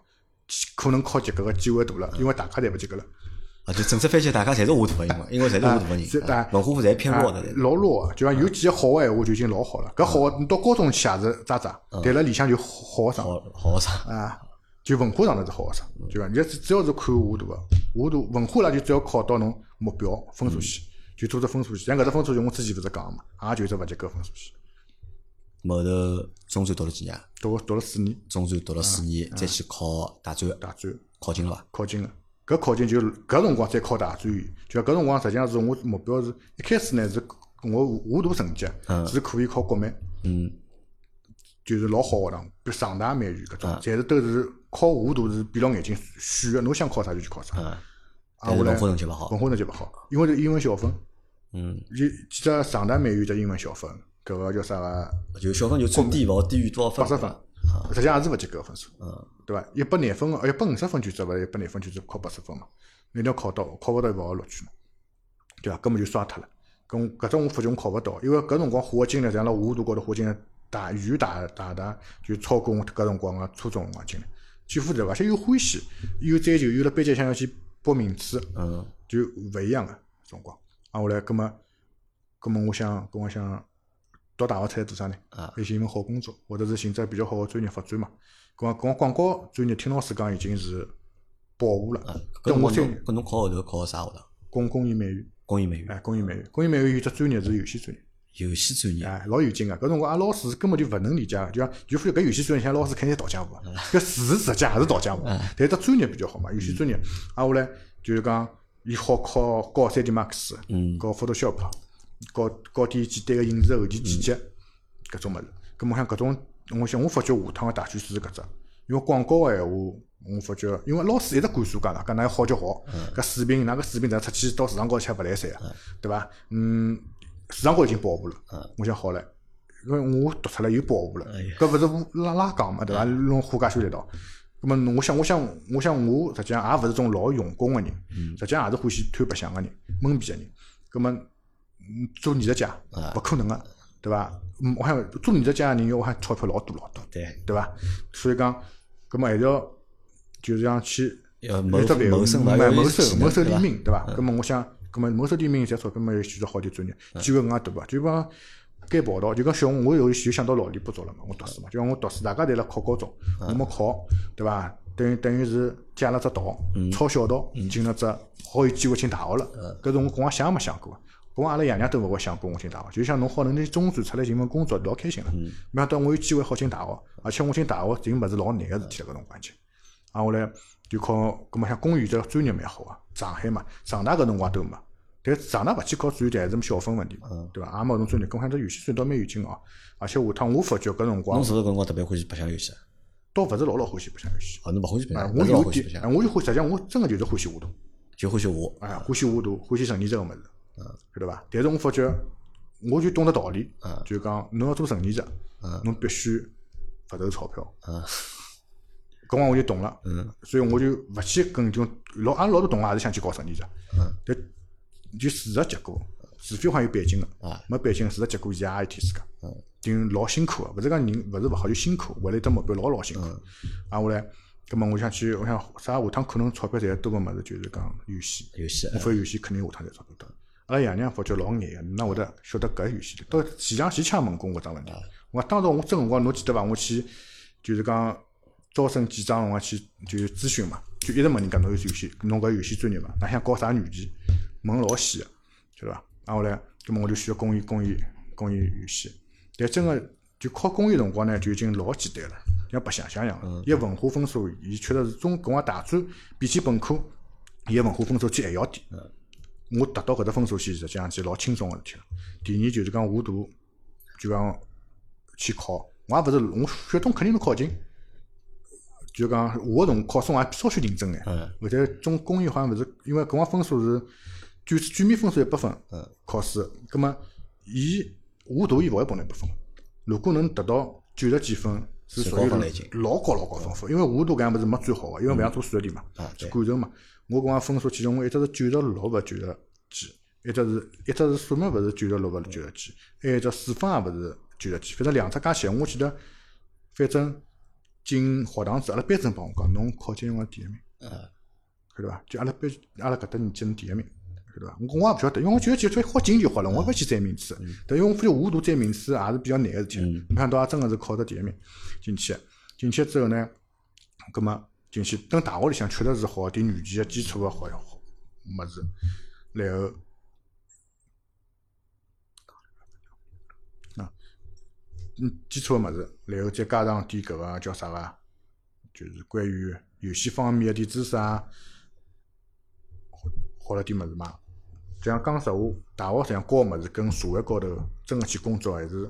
可能考及格个机会大了，因为大家侪勿及格了。啊，就整只番茄大家侪是画图个，因为因为侪是画图个人，文化课侪偏弱的。老弱个，就讲有几个好个闲话就已经老好了。搿好到高中去也是渣渣，但了里向就好好学生好好学生，啊，就文化上头是好学生，对伐你只只要是看画图个，画图文化啦就只要考到侬目标分数线，就做只分数线。像搿只分数线我之前勿是讲个嘛，也就只勿及格分数线。后头中专读了几年？读读了四年中专读了四年，再去考大专，大专。考进了伐？考进了。搿考进就搿辰光再考大专院，就搿辰光实际上是我目标是一开始呢是我画图成绩是可以考国美，嗯，就是老好学堂，比如上大美院搿种，嗯侪是都是考画图是闭牢眼睛选个，侬想考啥就去考啥。嗯，啊，我文化成绩勿好文。化成绩勿好，因为是英文小分，嗯，就记得上大美院只英文小分，搿个叫啥个就小分就最低勿好低于多少分？八十分，实际上也是勿及格个分数。嗯，对伐？一百廿分个，一百五十分卷子勿是一百廿分卷子考八十分嘛？一定要考到，考勿到勿好录取嘛？对伐？根本就刷脱了。咁搿种我发觉我考勿到，因为搿辰光花个精力，像辣画图高头花精力大远大大大就超过我搿辰光个初中辰光进来，几乎对伐？而且又欢喜，又追求，又辣班级想要去搏名次，嗯，就勿一样个辰光。啊，后来葛末，葛末我想，搿我想读大学出来做啥呢？啊，寻一份好工作，或者是寻只比较好个专业发展嘛。搿光搿广告专业，听老师讲已经是饱和了。搿我再搿侬考后头考啥学堂？工工艺美院，工艺美院，哎，工艺美院，工艺美院有只专业是游戏专业，游戏专业。啊，老有劲个。搿辰光阿拉老师根本就勿能理解个，就讲就发觉搿游戏专业，像老师肯定是倒浆糊个，搿事实实际也是倒浆糊。但是只专业比较好嘛，游戏专业。啊，后来就是讲，伊好考搞三 D Max，嗯搞 Photoshop，搞搞点简单个影视后期剪辑搿种物事。咁我想搿种，我想我发觉下趟个大趋势是搿只，因为广告个闲话，我发觉，因为老师一直灌输讲个，讲㑚要好就好，搿水平，㑚搿水平咱出去到市场高头吃勿来三个，对伐？嗯，市场高头已经保护了，我想好了，因为我读出来又保护了，搿勿是拉拉讲嘛，对伐？弄货架修一道。咁么，我想，我想，我想，我实际上也勿是种老用功个人，实际上也是欢喜贪白相个人，懵逼个人。咁么，做艺术家勿可能个，对伐？嗯，我想做艺术家个人，我还钞票老多老多，对对伐？所以讲，咁么还是要就是讲去要谋只谋生嘛，谋生谋生利立命，对伐？咁么我想，咁么谋生立命赚钞票嘛，要选择好点专业，机会更加多伐？就讲该跑道，就讲小我有就想到老里不足了嘛，我读书嘛，就讲我读书，大家侪辣考高中，我没考，对伐？等于等于是借了只道，抄小道，进了只好有机会进大学了。搿是我光想也没想过，光阿拉爷娘都勿会想过我进大学，就想侬好能拿中专出来寻份工作，老开心了。没想到我有机会好进大学，而且我进大学寻勿是老难个事体了，搿辰光去。啊，后来就考，搿么像公务员这专业蛮好啊，上海嘛，上大搿辰光都没。但上大勿去考专业，还是么小分问题嘛，对伐？也没搿种专业，搿么像只游戏专业倒蛮有劲哦。而且下趟我发觉搿辰光，侬是勿是搿辰光特别欢喜白相游戏？倒勿是老老欢喜白相游戏。哦，侬勿欢喜白相？我有点，哎，我就欢，实际上我真个就是欢喜画图，就欢喜画，哎，欢喜画图，欢喜成艺这个物事，嗯，晓得伐？但是我发觉，我就懂得道理，嗯，就讲侬要做成艺者，嗯，侬必须勿投钞票，嗯，搿光我就懂了，嗯，所以我就勿去跟种老，阿拉老多同学也是想去搞成艺者，嗯，但就事实结果，除非还有背景个，啊，没背景，事实结果伊也一天自家，嗯。就老辛苦个，勿是讲人勿是勿好，就辛苦，为了一只目标老老辛苦。啊，后来，葛末我想去，我想啥下趟可能钞票赚得多个物事，就是讲游戏。游戏。无非游戏肯定下趟赚钞票多。阿拉爷娘发觉老眼个，哪会得晓得搿游戏？到前两前枪问过我桩问题。我当时我真辰光侬记得伐？我去就是讲招生简章辰光去就咨询嘛，就一直问人家侬有游戏，侬搿游戏专业伐？哪想搞啥软件？问老细个，晓得伐？啊，后来，葛末我就选工艺工艺工艺游戏。但真个就考公益辰光呢，就已经老简单了，像白相相一样。伊文化分数，伊确实是中搿个大专比起本科，伊个文化分数其实还要低。我达到搿只分数线，实际上是老轻松个事体了。第二就是讲画图，就讲去考，我也勿是我血统肯定能考进。就讲我个辰考生也稍许认真眼。或者中公益好像勿是，因为搿光分数是卷卷面分数一百分，考试，葛末伊。画图伊勿会拨侬一百分，如果能达到九十几分，是属于老高老高分数。因为画图搿样物事没最好个，因为勿像做数学题嘛，是感受嘛。我搿光分数其中我一直是九十六勿九十几，一直是一直是数学勿是九十六勿九十几，还有只数分也勿是九十几，反正两只加起来，我记得反正进学堂子，阿拉班主任帮我讲，侬考进辰光第一名，晓得伐？就阿拉班阿拉搿搭年级侬第一名。晓得伐？我我也勿晓得，因为我觉得就出好进就好了，我勿去占名次。但因为我发觉画图占名次也是比较难个事体。没想到也真个是考得第一名进去。进去之后呢，葛末进去等大学里向确实是好点软件个基础个好好物事，然后嗯，基础个物事，然后再加上点搿个叫啥个，就是关于游戏方面个点知识啊，好了点物事嘛。就像讲实话，大学实际上教个物事跟社会高头真个去工作还是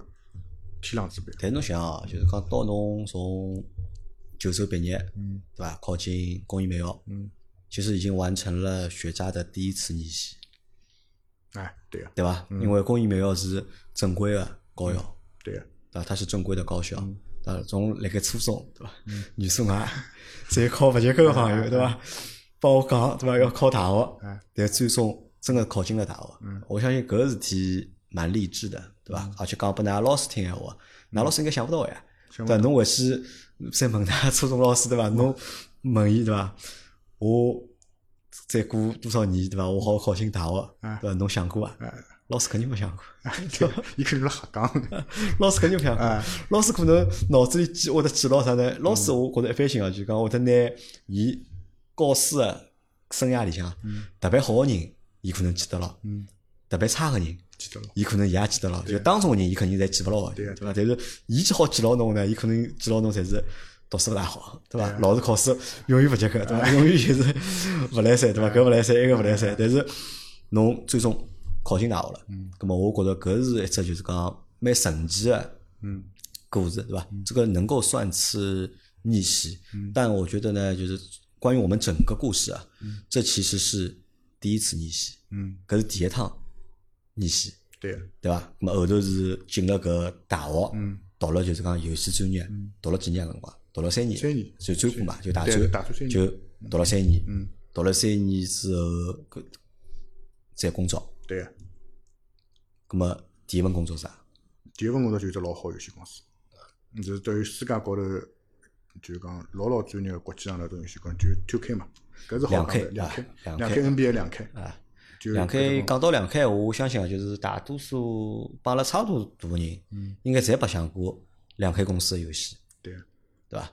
天壤之别。但侬想哦，就是讲到侬从九州毕业，嗯，对伐？考进工艺美校，嗯，其实已经完成了学渣的第一次逆袭。哎，对个，对伐？因为工艺美校是正规个高校，对个，对伐？它是正规的高校，对伐？从辣盖初中，对伐？女生啊，在考勿及格的朋友，对伐？帮我讲，对伐？要考大学，但最终。真的考进了大学，我相信搿个事体蛮励志的，对伐？而且讲拨㑚老师听闲话，㑚老师应该想勿到呀。对，侬回去再问㑚初中老师，对伐？侬问伊，对伐？我再过多少年，对伐？我好考进大学，对伐？侬想过啊？老师肯定没想过，对，伊肯定是瞎讲。老师肯定没想过，老师可能脑子里记或者记牢啥呢？老师我觉着一般性啊，就讲会得拿伊教书个生涯里向特别好个人。伊可能记得牢，特别差个人，记得牢，伊可能也记得牢。就当中个人，伊肯定侪记勿牢个，对伐？但是伊记好记牢侬呢，伊可能记牢侬侪是读书勿大好，对伐？老是考试永远勿及格，对伐？永远就是勿来三，对伐？搿勿来三，埃个勿来三。但是侬最终考进大学了。嗯。咁么，我觉着搿是一只就是讲蛮神奇个嗯。故事，对吧？这个能够算是逆袭，但我觉得呢，就是关于我们整个故事啊，嗯。这其实是第一次逆袭，嗯，搿是第一趟逆袭，对，对伐？咁么后头是进了搿大学，嗯，读了就是讲游戏专业，读了几年辰光，读了三年，三年。就专科嘛，就大专，大专就读了三年，嗯，读了三年之后，搿再工作，对个。咁么第一份工作啥？第一份工作就是只老好游戏公司，就是对于世界高头就是讲老老专业个国际上头种游戏公司，就 Two K 嘛，搿是好两讲 K，的两 K 啊两两 K K NBA 两 K 啊，就两搿 K 种。讲到两 K，我相信啊，就是大多数帮阿拉差不多大个人，应该侪白相过两 K 公司个游戏，对对伐？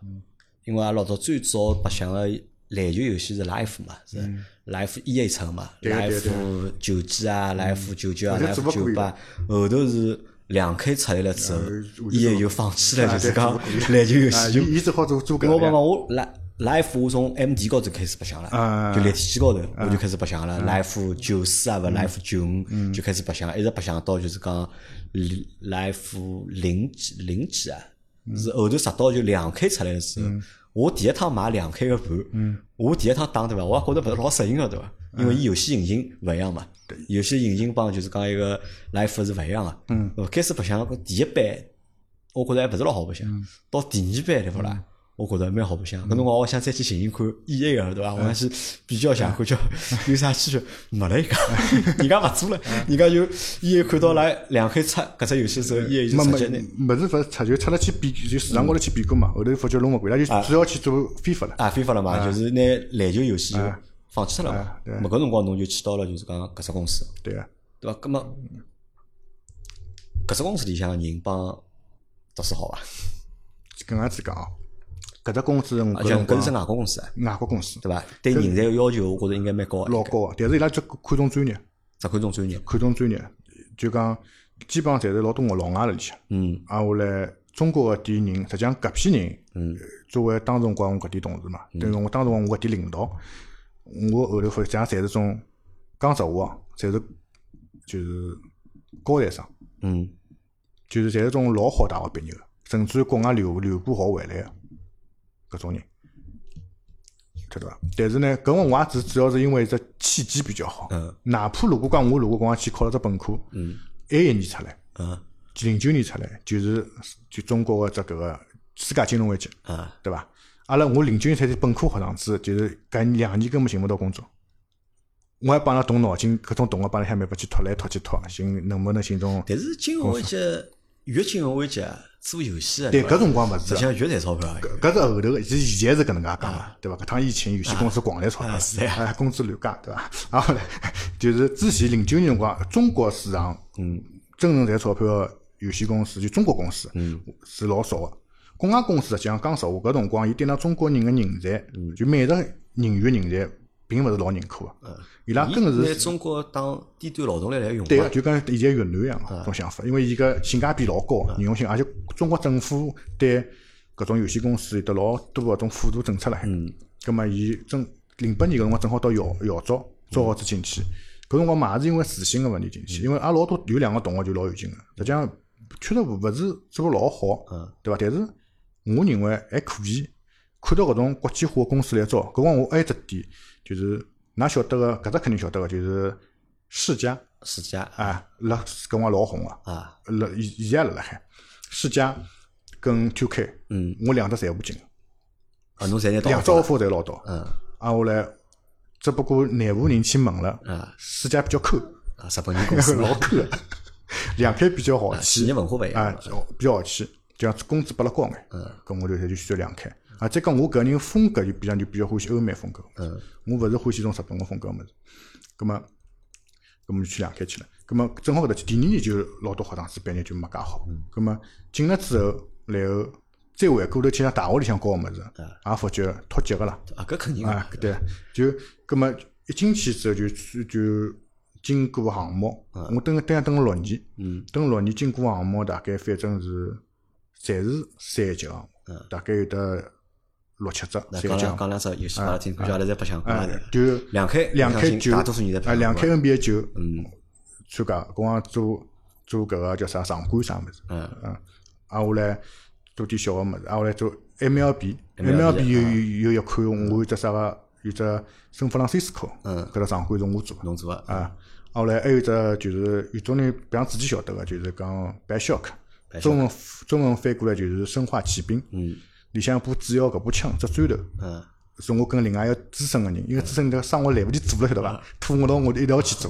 因为阿拉老早最早白相个篮球游戏是 Life 嘛，是 Life 一 A 层嘛，Life 九几啊，Life 九九啊，Life 九八，后头是两 K 出来了之后呃我就，E A 说就放弃了，啊就是讲篮球游啊，戏就伊伊只好做做搿我帮个呀。讲我来 Life 我从 M D 高头开始白相了，啊就立体机高头我就开始白相了。Life 九四啊，勿 Life 九五就开始白相，一直白相到就是讲 Life 零几零几啊，是后头直到就两 K 出来的时候，我第一趟买两开个盘，嗯。我第一趟打对伐，我也觉着勿是老适应个对伐？因为伊游戏引擎勿一样嘛，游戏引擎帮就是讲一个 Life 是勿一样个。嗯，开始白相搿第一版，我觉着还勿是老好白相，到第二版对勿啦？我觉着蛮好白相，搿辰光我想再去寻寻看 E A 个对伐？我想去比较一下看，叫有啥区别？没了，伊讲，人家勿做了，人家就 E A 看到来两黑出搿只游戏之后，E A 就没直接拿没，物事勿是出就出了去比，就市场高头去比过嘛。后头发觉弄勿过，伊拉就主要去做 FIFA 了。啊，非法了嘛，就是拿篮球游戏就放弃脱了嘛搿辰光侬就去到了就是讲搿只公司，对个，对伐？搿么搿只公司里向个人帮读书好伐？搿样子讲哦，搿只公司我而且搿是外国公司啊，外国公司。对伐？对人才个要求，我觉着应该蛮高的，老高个，但是伊拉只看重专业，只看重专业。看重专业，就讲基本上侪是老多个老外辣里向。嗯。啊，下来中国个点人，实际上搿批人，嗯，作为当时辰光我搿点同事嘛，等于我当时辰光我搿点领导，我后头发现侪是种讲实话啊，侪是就是高材生，嗯。就是侪是种老好大学毕业个，甚至于国外留留过学回来个搿种人，晓得伐？但是呢，搿辰光我也只主要是因为只契机比较好，嗯哪怕如果讲我如果讲去考了只本科，嗯埃一年出来。嗯零九年出来，就是就中国个只搿个世界金融危机，啊对伐？阿拉我零九年才是本科学上子，就是搿两年根本寻勿到工作。我还帮阿拉动脑筋，搿种同学帮里向慢慢去拖来拖去拖，寻能不能寻种？但是金融危机越金融危机啊，做游戏啊，对，搿辰光勿是实际，上越赚钞票啊。搿是后头个，其实现在是搿能介讲个，对伐？搿趟疫情，游戏公司狂赚钞票啊是呀，哎，工资乱加，对伐？然后呢，就是之前零九年辰光，中国市场，嗯，真正赚钞票个游戏公司，就中国公司，嗯，是老少个。国外公司实际上讲实话，搿辰光伊对㑚中国人个人才，就美职人员人才，并勿是老认可个。伊拉更是拿是中国当低端劳动力来用对个，就跟现在越南一样个种想法，因为伊个性价比老高，实用性，而且中国政府对搿种游戏公司有得老多搿种辅助政策辣海。嗯。葛末伊正零八年搿辰光正好到姚姚招招好子进去，搿辰光嘛也是因为自信个问题进去，因为阿拉老多有两个同学就老有劲个，实际上确实勿是做个老好，对伐？但是我认为还可以。看到搿种国际化公司来招，搿辰光我还有只点就是，㑚晓得个，搿只肯定晓得个，就是世嘉。世嘉啊，辣搿辰光老红个，啊，辣现现在辣辣海，世嘉跟 Two K，嗯，我两只侪无进，啊，侬侪拿。到两只 offer 侪拿到，嗯。啊，后来只不过内部人去问了，啊世嘉比较抠，啊，日本人公司 老抠的，两开比较好企气业文化勿一样啊，比较好气，就像工资拨了高眼，嗯，搿我就就选择两 K，啊，再讲我个人风格就比较就比较欢喜欧美风格，嗯，我勿是欢喜种日本个风格物事，葛么，葛么就去两开去了，葛么正好搿搭去，第二年就老多学生子毕业就没介好，葛么进了之后，然后再回过头去像大学里向教个物事，也发觉脱节个啦，啊，搿肯定。啊，对，就葛么一进去之后就就经过项目，我等等下等了六年，嗯，等了六年经过项目大概反正是侪是三级项目，大概有得六七只那三级项目。讲两讲两只游戏拨阿拉听，感觉阿拉在白相就两开两开九，大多数人在白啊，两相过 K NBA 九，嗯，参加，跟我做做搿个叫啥场馆啥物事，嗯。嗯，挨下来做点小个物事，挨下来做 MLB，MLB 有有有一款我有只啥个有只圣弗朗西斯科，嗯。搿只场馆是我做个。侬做个，啊，后来还有一只就是有种人比方自己晓得个，就是讲白 shock，中文中文翻过来就是生化奇兵，嗯里向部主要搿部枪只砖头，嗯。是我跟另外一个资深个人，因为资深人生活来勿及做了，晓得伐？拖我到我一道去做，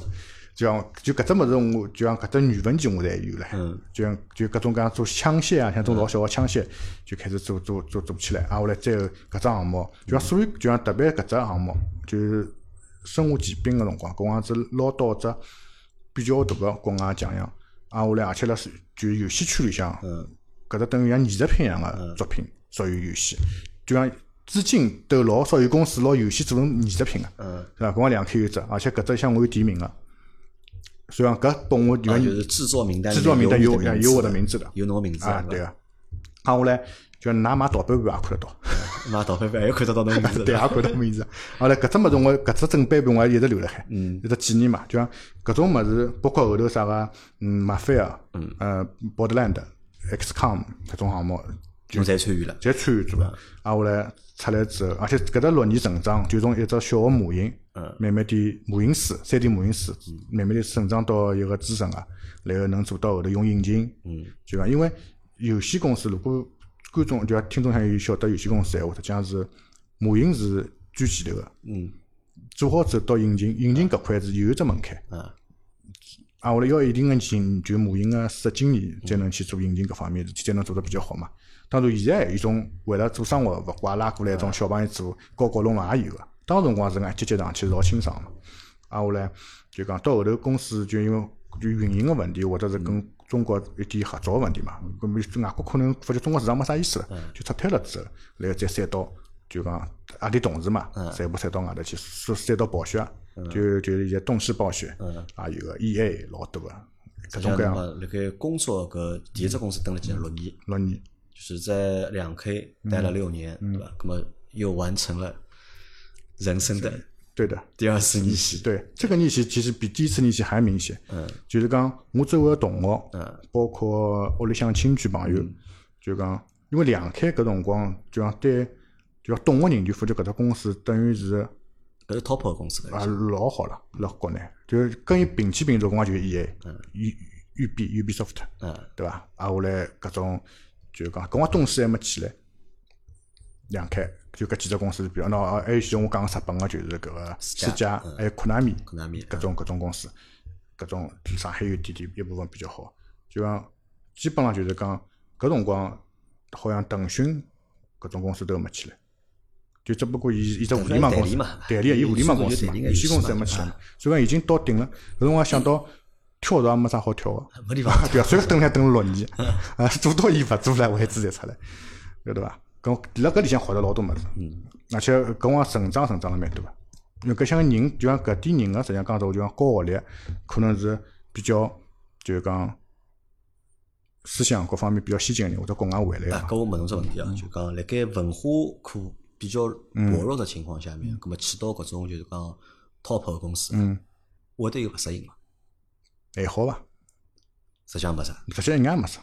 就像就搿只物事，我就像搿只语文机我侪有了，嗯。就像就各种各样做枪械啊，像种老小个枪械，就开始做做做做起来，啊，后来再后搿只项目，就像所有就像特别搿只项目，就是生化奇兵个辰光，搿样子捞到只比较大个国外奖项，啊，后来而且辣是就游戏圈里向，嗯。搿只等于像艺术品一样个作品属于游戏，就像资金都老少有公司拿游戏做成艺术品个，嗯，是伐？搿光两开有只，而且搿只像我有提名个，所以讲搿拨我就是制作名单制作名单有有有我的的名字的有侬个名字啊，对个。啊，下来就㑚买盗版盘也看得到，买盗版版也看得到侬名字，对，也看得到名字。后来搿只物事我搿只正版盘我还一直留辣海，嗯一直纪念嘛。就像搿种物事，包括后头啥个，嗯，马菲尔，嗯，呃，Borderland、XCOM 搿种项目，侬侪参与了，侪参与做了。啊，后来出来之后，而且搿只六年成长，就从一只小个模型，嗯慢慢点模型师、三 D 模型师，慢慢点成长到一个资深个，然后能做到后头用引擎，嗯，就讲因为游戏公司如果观众就讲听众还有晓得游戏公司闲话，实际上是模型是最前头个，嗯做好之后到引擎，引擎搿块是有一只门槛。嗯啊，我来要一定个研究模型个实经验，才能去做引擎搿方面事体，才能做得比较好嘛。当然，现在还有一种为了做生活勿怪拉过来一种小朋友做高高龙嘛也有个。当时辰光是搿节节上去是老清爽嘛。啊，后来就讲到后头公司就因为就运营个问题，或者是跟中国一点合作个问题嘛，搿么外国可能发觉中国市场没啥意思了，就撤退了之后，然后再散到就讲阿里同事嘛，全部散到外头去，散散到暴雪，就就是现在东西暴雪，也有个 E A 老多个，各种各样。辣盖工作搿第一只公司蹲了几年六年，六年。就是在两 K 待了六年，对吧？那么又完成了人生的对的，第二次逆袭，对这个逆袭其实比第一次逆袭还明显。嗯，就是讲我周围的同学，嗯，包括屋里向亲戚朋友，就讲因为两 K 搿辰光，就讲对，就讲懂个人就发觉搿只公司等于是搿是 top 的公司啊，老好了，辣国内。就是跟伊平起平坐，辰光就是 E A，育育碧 Ubisoft，嗯。对伐？啊，下来搿种就是讲，搿我东西还没起来，两开就搿几只公司比较，喏，还有像我讲个日本个，就是搿个世嘉，还有库纳米，库纳米搿种搿种公司，搿种上海有点点一部分比较好，就讲基本上就是讲搿辰光好像腾讯搿种公司都没起来。就只不过伊伊只互联网公司代理嘛，代理伊互联网公司嘛，有游戏公司还没起来，所以讲已经到顶了。搿辰光想到跳槽也没啥好跳个，没地方 对啊，所以等了等了六年，啊，做到伊勿做了，位置才出来，晓得伐？搿辣搿里向学着老多物事，嗯，而且搿辰光成长成长了蛮多个。因为搿像人，就像搿点人个，实际上讲实话，就讲高学历，可能是比较就是讲思想各方面比较先进个人，或者国外回来个啊，搿我问侬只问题啊，就讲辣盖文化课比较薄弱的情况下面，葛么去到搿种就是讲 top 的公司，嗯，会得有勿适应嘛？还好伐？实际上没啥，实际一眼也没啥，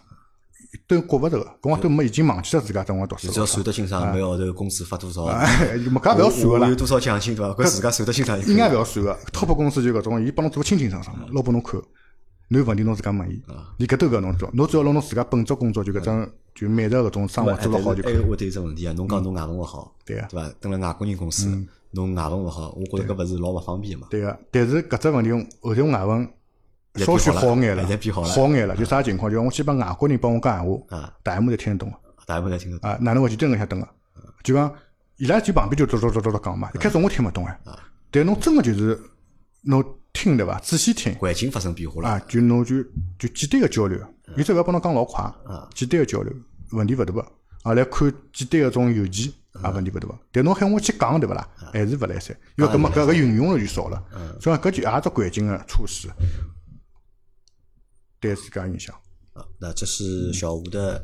都觉勿着个，搿辰光都没已经忘记了自家辰光读书了。只要算得清爽每个号头工资发多少，哎，没搿也勿要算个啦有，多少奖金对伐？搿自家算得清爽应该勿要算个。top 公司就搿种，伊帮侬做清清爽爽，捞拨侬看。侬有问题侬自家问伊，连搿都勿要侬做，侬只要拿侬自家本职工作就搿种就每日搿种生活做得好就可以。还有只问题啊，侬讲侬外文勿好，对啊对伐？蹲辣外国人公司，侬外文勿好，我觉着搿勿是老勿方便嘛。对个，但是搿只问题后头外文稍许好眼了，现在变好了。好眼了。就啥情况？就我去帮外国人帮我讲闲话啊，大部侪听得懂个。大部分侪听得懂。啊，哪能回去蹲辣下等个？就讲伊拉就旁边就叨叨叨叨叨讲嘛，一开始我听勿懂哎，但侬真个就是侬听对伐？仔细听。环境发生变化了，啊，就侬就就简单个交流，有只勿要帮侬讲老快。啊，简单个交流。问题勿大个。啊，来看简单个种邮件也问题勿大个。但侬喊我去讲对勿啦？还是勿来三，因为搿么搿个运用了就少了，所以讲搿就也是环境个措施，对自家影响。啊，那这是小吴的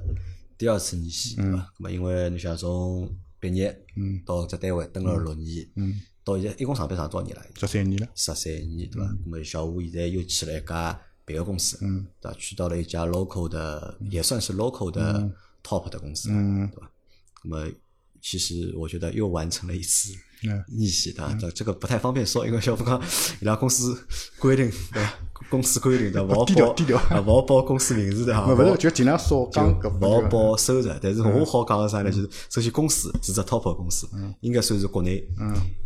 第二次逆袭，对吧？那么因为你想从毕业，嗯到只单位等了六年，嗯，到现在一共上班上多少年了？十三年了，十三年，对伐？那么小吴现在又去了一家别的公司，嗯对伐？去到了一家 local 的，也算是 local 的 top 的公司，嗯对吧？那么其实我觉得又完成了一次嗯。逆袭的，这这个不太方便说，因为小富讲伊拉公司规定对吧？公司规定的勿好报低调。低调啊，勿好报公司名字的哈，勿是就尽量少讲搿勿好。报收入，但是我好讲个啥呢？就是首先公司是只 top 公司，应该算是国内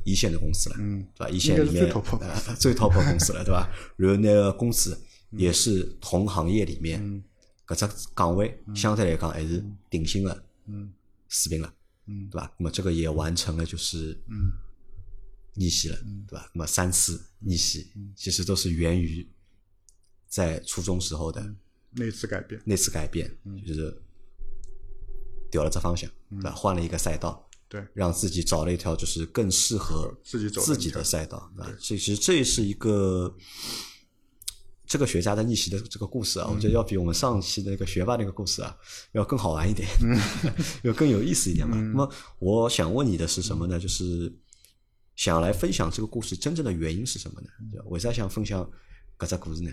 一线的公司了，对吧？一线里面最 top 呃最 top 公司了，对吧？然后那个工资也是同行业里面搿只岗位相对来讲还是顶薪的水平了，对吧？那么这个也完成了就是嗯逆袭了，对吧？那么三次逆袭其实都是源于在初中时候的。那次改变，那次改变，就是调了这方向，对吧？换了一个赛道，对让自己找了一条就是更适合自己自己的赛道啊。这其实这是一个这个学家的逆袭的这个故事啊，我觉得要比我们上期那个学霸那个故事啊 要更好玩一点，要更有意思一点嘛。那么我想问你的是什么呢？就是想来分享这个故事真正的原因是什么呢？对为啥想分享搿只故事呢？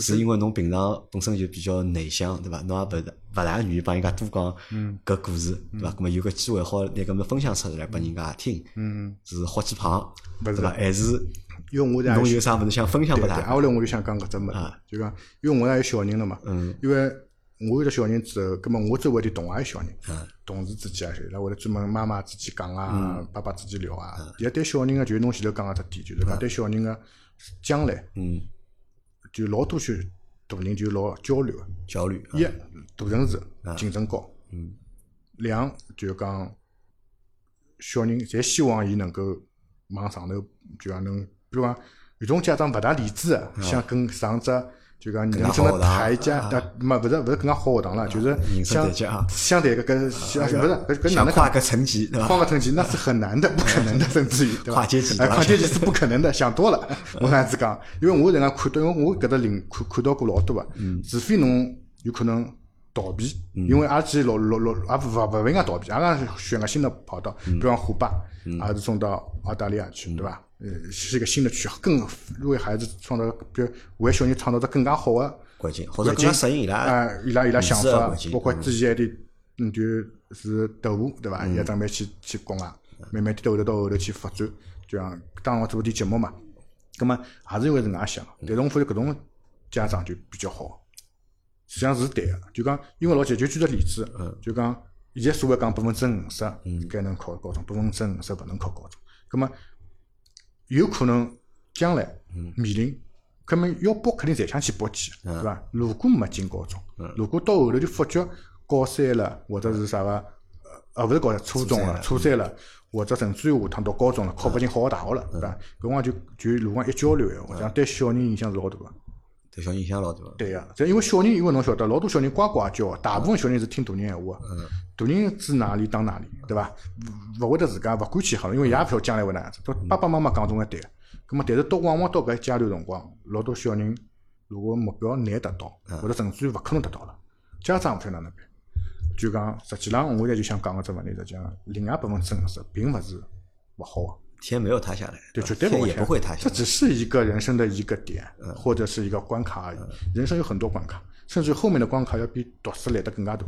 是因为侬平常本身就比较内向，对吧？侬也勿是勿大愿意帮人家多讲搿故事，对伐？咁么有个机会好拿搿么分享出来拨人家听，嗯，是好几旁，对吧？还是因为我侬也有啥物事想分享拨他？挨下来我就想讲搿只物事啊，就讲，因为我也有小人了嘛，嗯。因为我有了小人之后，葛末我周围的同学有小人嗯，同事之间啊，伊拉会得专门妈妈之间讲啊，爸爸之间聊啊。现在对小人个，就是侬前头讲个只点，就是讲对小人个将来，嗯，就老多些大人就老焦虑个。焦虑，一大城市竞争高，嗯，两就是讲小人侪希望伊能够往上头，就讲能，比如讲有种家长勿大理智个，想跟上只就讲人生的台阶，啊。呃，没勿是勿是更加好学堂了，就是想台阶啊。相对搿搿想勿是搿搿哪能跨个层级？跨个层级那是很难的，不可能的，甚至于？跨阶级跨阶级是不可能的，想多了。我这样子讲，因为我人家看到，因为我搿搭领看看到过老多个，嗯。除非侬有可能逃避，因为阿拉去老老老也勿勿勿应该逃避，阿拉选个新的跑道，嗯。比方虎爸，也是送到澳大利亚去，对吧？呃，是一个新的区，更为孩子创造，比如为小人创造得更加好的环境，或者更加适应伊拉啊，伊拉伊拉想法包括之前还得，嗯，就是豆腐对伐？也准备去去国外，慢慢点到后头到后头去发展，就像当我做点节目嘛。葛么也是因为是外想，但是我发现搿种家长就比较好，实际上是对个。就讲因为老简单，就举个例子，就讲现在所谓讲百分之五十该能考高中，百分之五十勿能考高中。葛么有可能将来面临，搿么要搏肯定侪想去报几，对伐？如果没进高中，如果到后头就发觉高三了，或者是啥个，呃，勿是高三，初中了，初三了，或者甚至于下趟到高中了，考勿进好个大学了，对伐？搿辰光就就如果讲一焦虑闲话，这样对小人影响是老大个。对小人影响老大。对个，这因为小人，因为侬晓得，老多小人呱呱叫，大部分小人是听大人闲话个，大人指哪里打哪里，对伐？勿勿会得自家勿敢去好，因为也勿晓得将来会哪样子。都爸爸妈妈讲总归对个，葛么但是到往往到搿阶段辰光，老多小人如果目标难达到，或者甚至于勿可能达到了，家长勿晓得哪能办。就讲实际上，我现在就想讲个只问题，实际上另外百分之五十并勿是勿好个。天没有塌下来，对，绝对不会也不会塌下来。这只是一个人生的一个点，或者是一个关卡而已。人生有很多关卡，甚至后面的关卡要比读书来的更加大。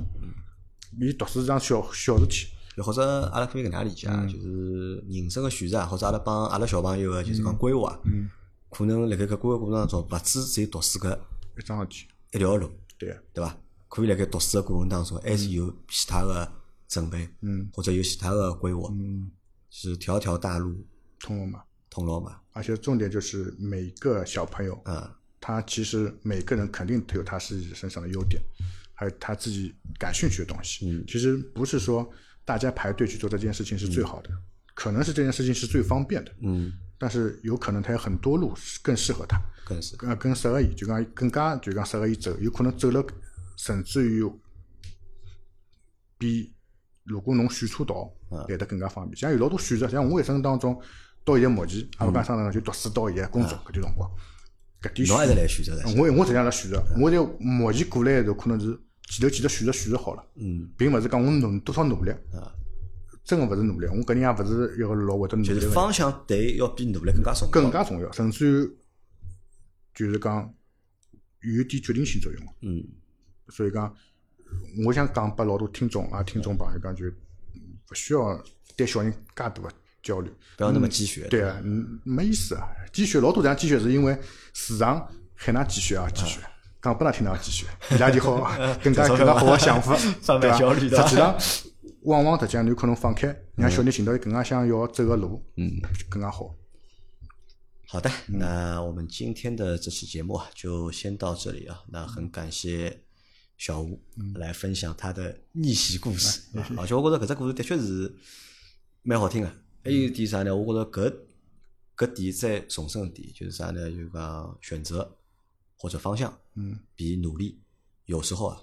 比读书是桩小小事体。又或者阿拉可以搿能样理解嗯啊，就是人生的选择啊，或者阿拉帮阿拉小朋友个就是讲规划，嗯可能辣盖搿规划过程当中，勿止只有读书搿一桩事体，一条路，对个，对伐？可以辣盖读书的过程当中，还是有其他的准备，嗯或者有其他的规划，嗯，是条条大路通罗马？通罗马。而且重点就是每个小朋友，嗯，他其实每个人肯定都有他自己身上的优点，还有他自己感兴趣的东西。嗯其实不是说大家排队去做这件事情是最好的，可能是这件事情是最方便的，嗯，但是有可能他有很多路是更适合他。更适更更适合伊，就讲更加就讲适合伊走，有可能走了，甚至于比如果侬选错道来得更加方便。像有老多选择，像我一生当中到现在目前，阿勿讲上趟就读书到现在工作搿段辰光，搿点侬还是选来选择。的。我我实际上来选择，我在目前过来的时候，可能是前头几只选择选择好了，嗯。并勿是讲我努多少努力，真个勿是努力，我搿人也勿是一个老会得努力就是，方向对要比努力更加重要。更加重要，甚至于就是讲有一点决定性作用。嗯，所以讲，我想讲拨老多听众啊、听众朋友讲，就勿需要对小人介大个焦虑。不要那么鸡血。对啊，嗯，没意思啊。鸡血老多这样鸡血是因为市场喊㑚鸡血啊，鸡血。讲拨㑚听㑚鸡血，伊拉就好更加更加好个想法，贩对焦虑的实际上，往往实际上有可能放开，让小人寻到伊更加想要走个路，嗯，更加好。好的，那我们今天的这期节目啊，就先到这里啊。那很感谢小吴来分享他的逆袭故事 啊，而且我觉着搿只故事的确是蛮好听个。还有一点啥呢？我觉着搿搿点再重申一点，就是啥呢？就讲选择或者方向，嗯，比努力有时候啊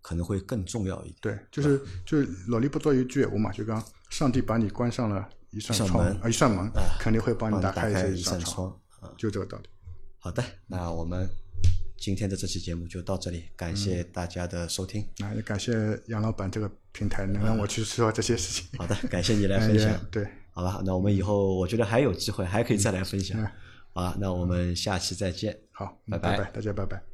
可能会更重要一点。对，就是就是老李不做一句闲话嘛，就讲上帝把你关上了一扇窗啊，一扇门，肯定会帮帮你你打打开一扇扇窗，啊。就这个道理。好的，那我们今天的这期节目就到这里，感谢大家的收听。那也感谢杨老板这个平台，能让我去说这些事情。好的，感谢你来哎分享 也。对，好吧，那我们以后我觉得还有机会，还可以再来分享嗯。好，那我们下期再见。好，拜拜，大家拜拜。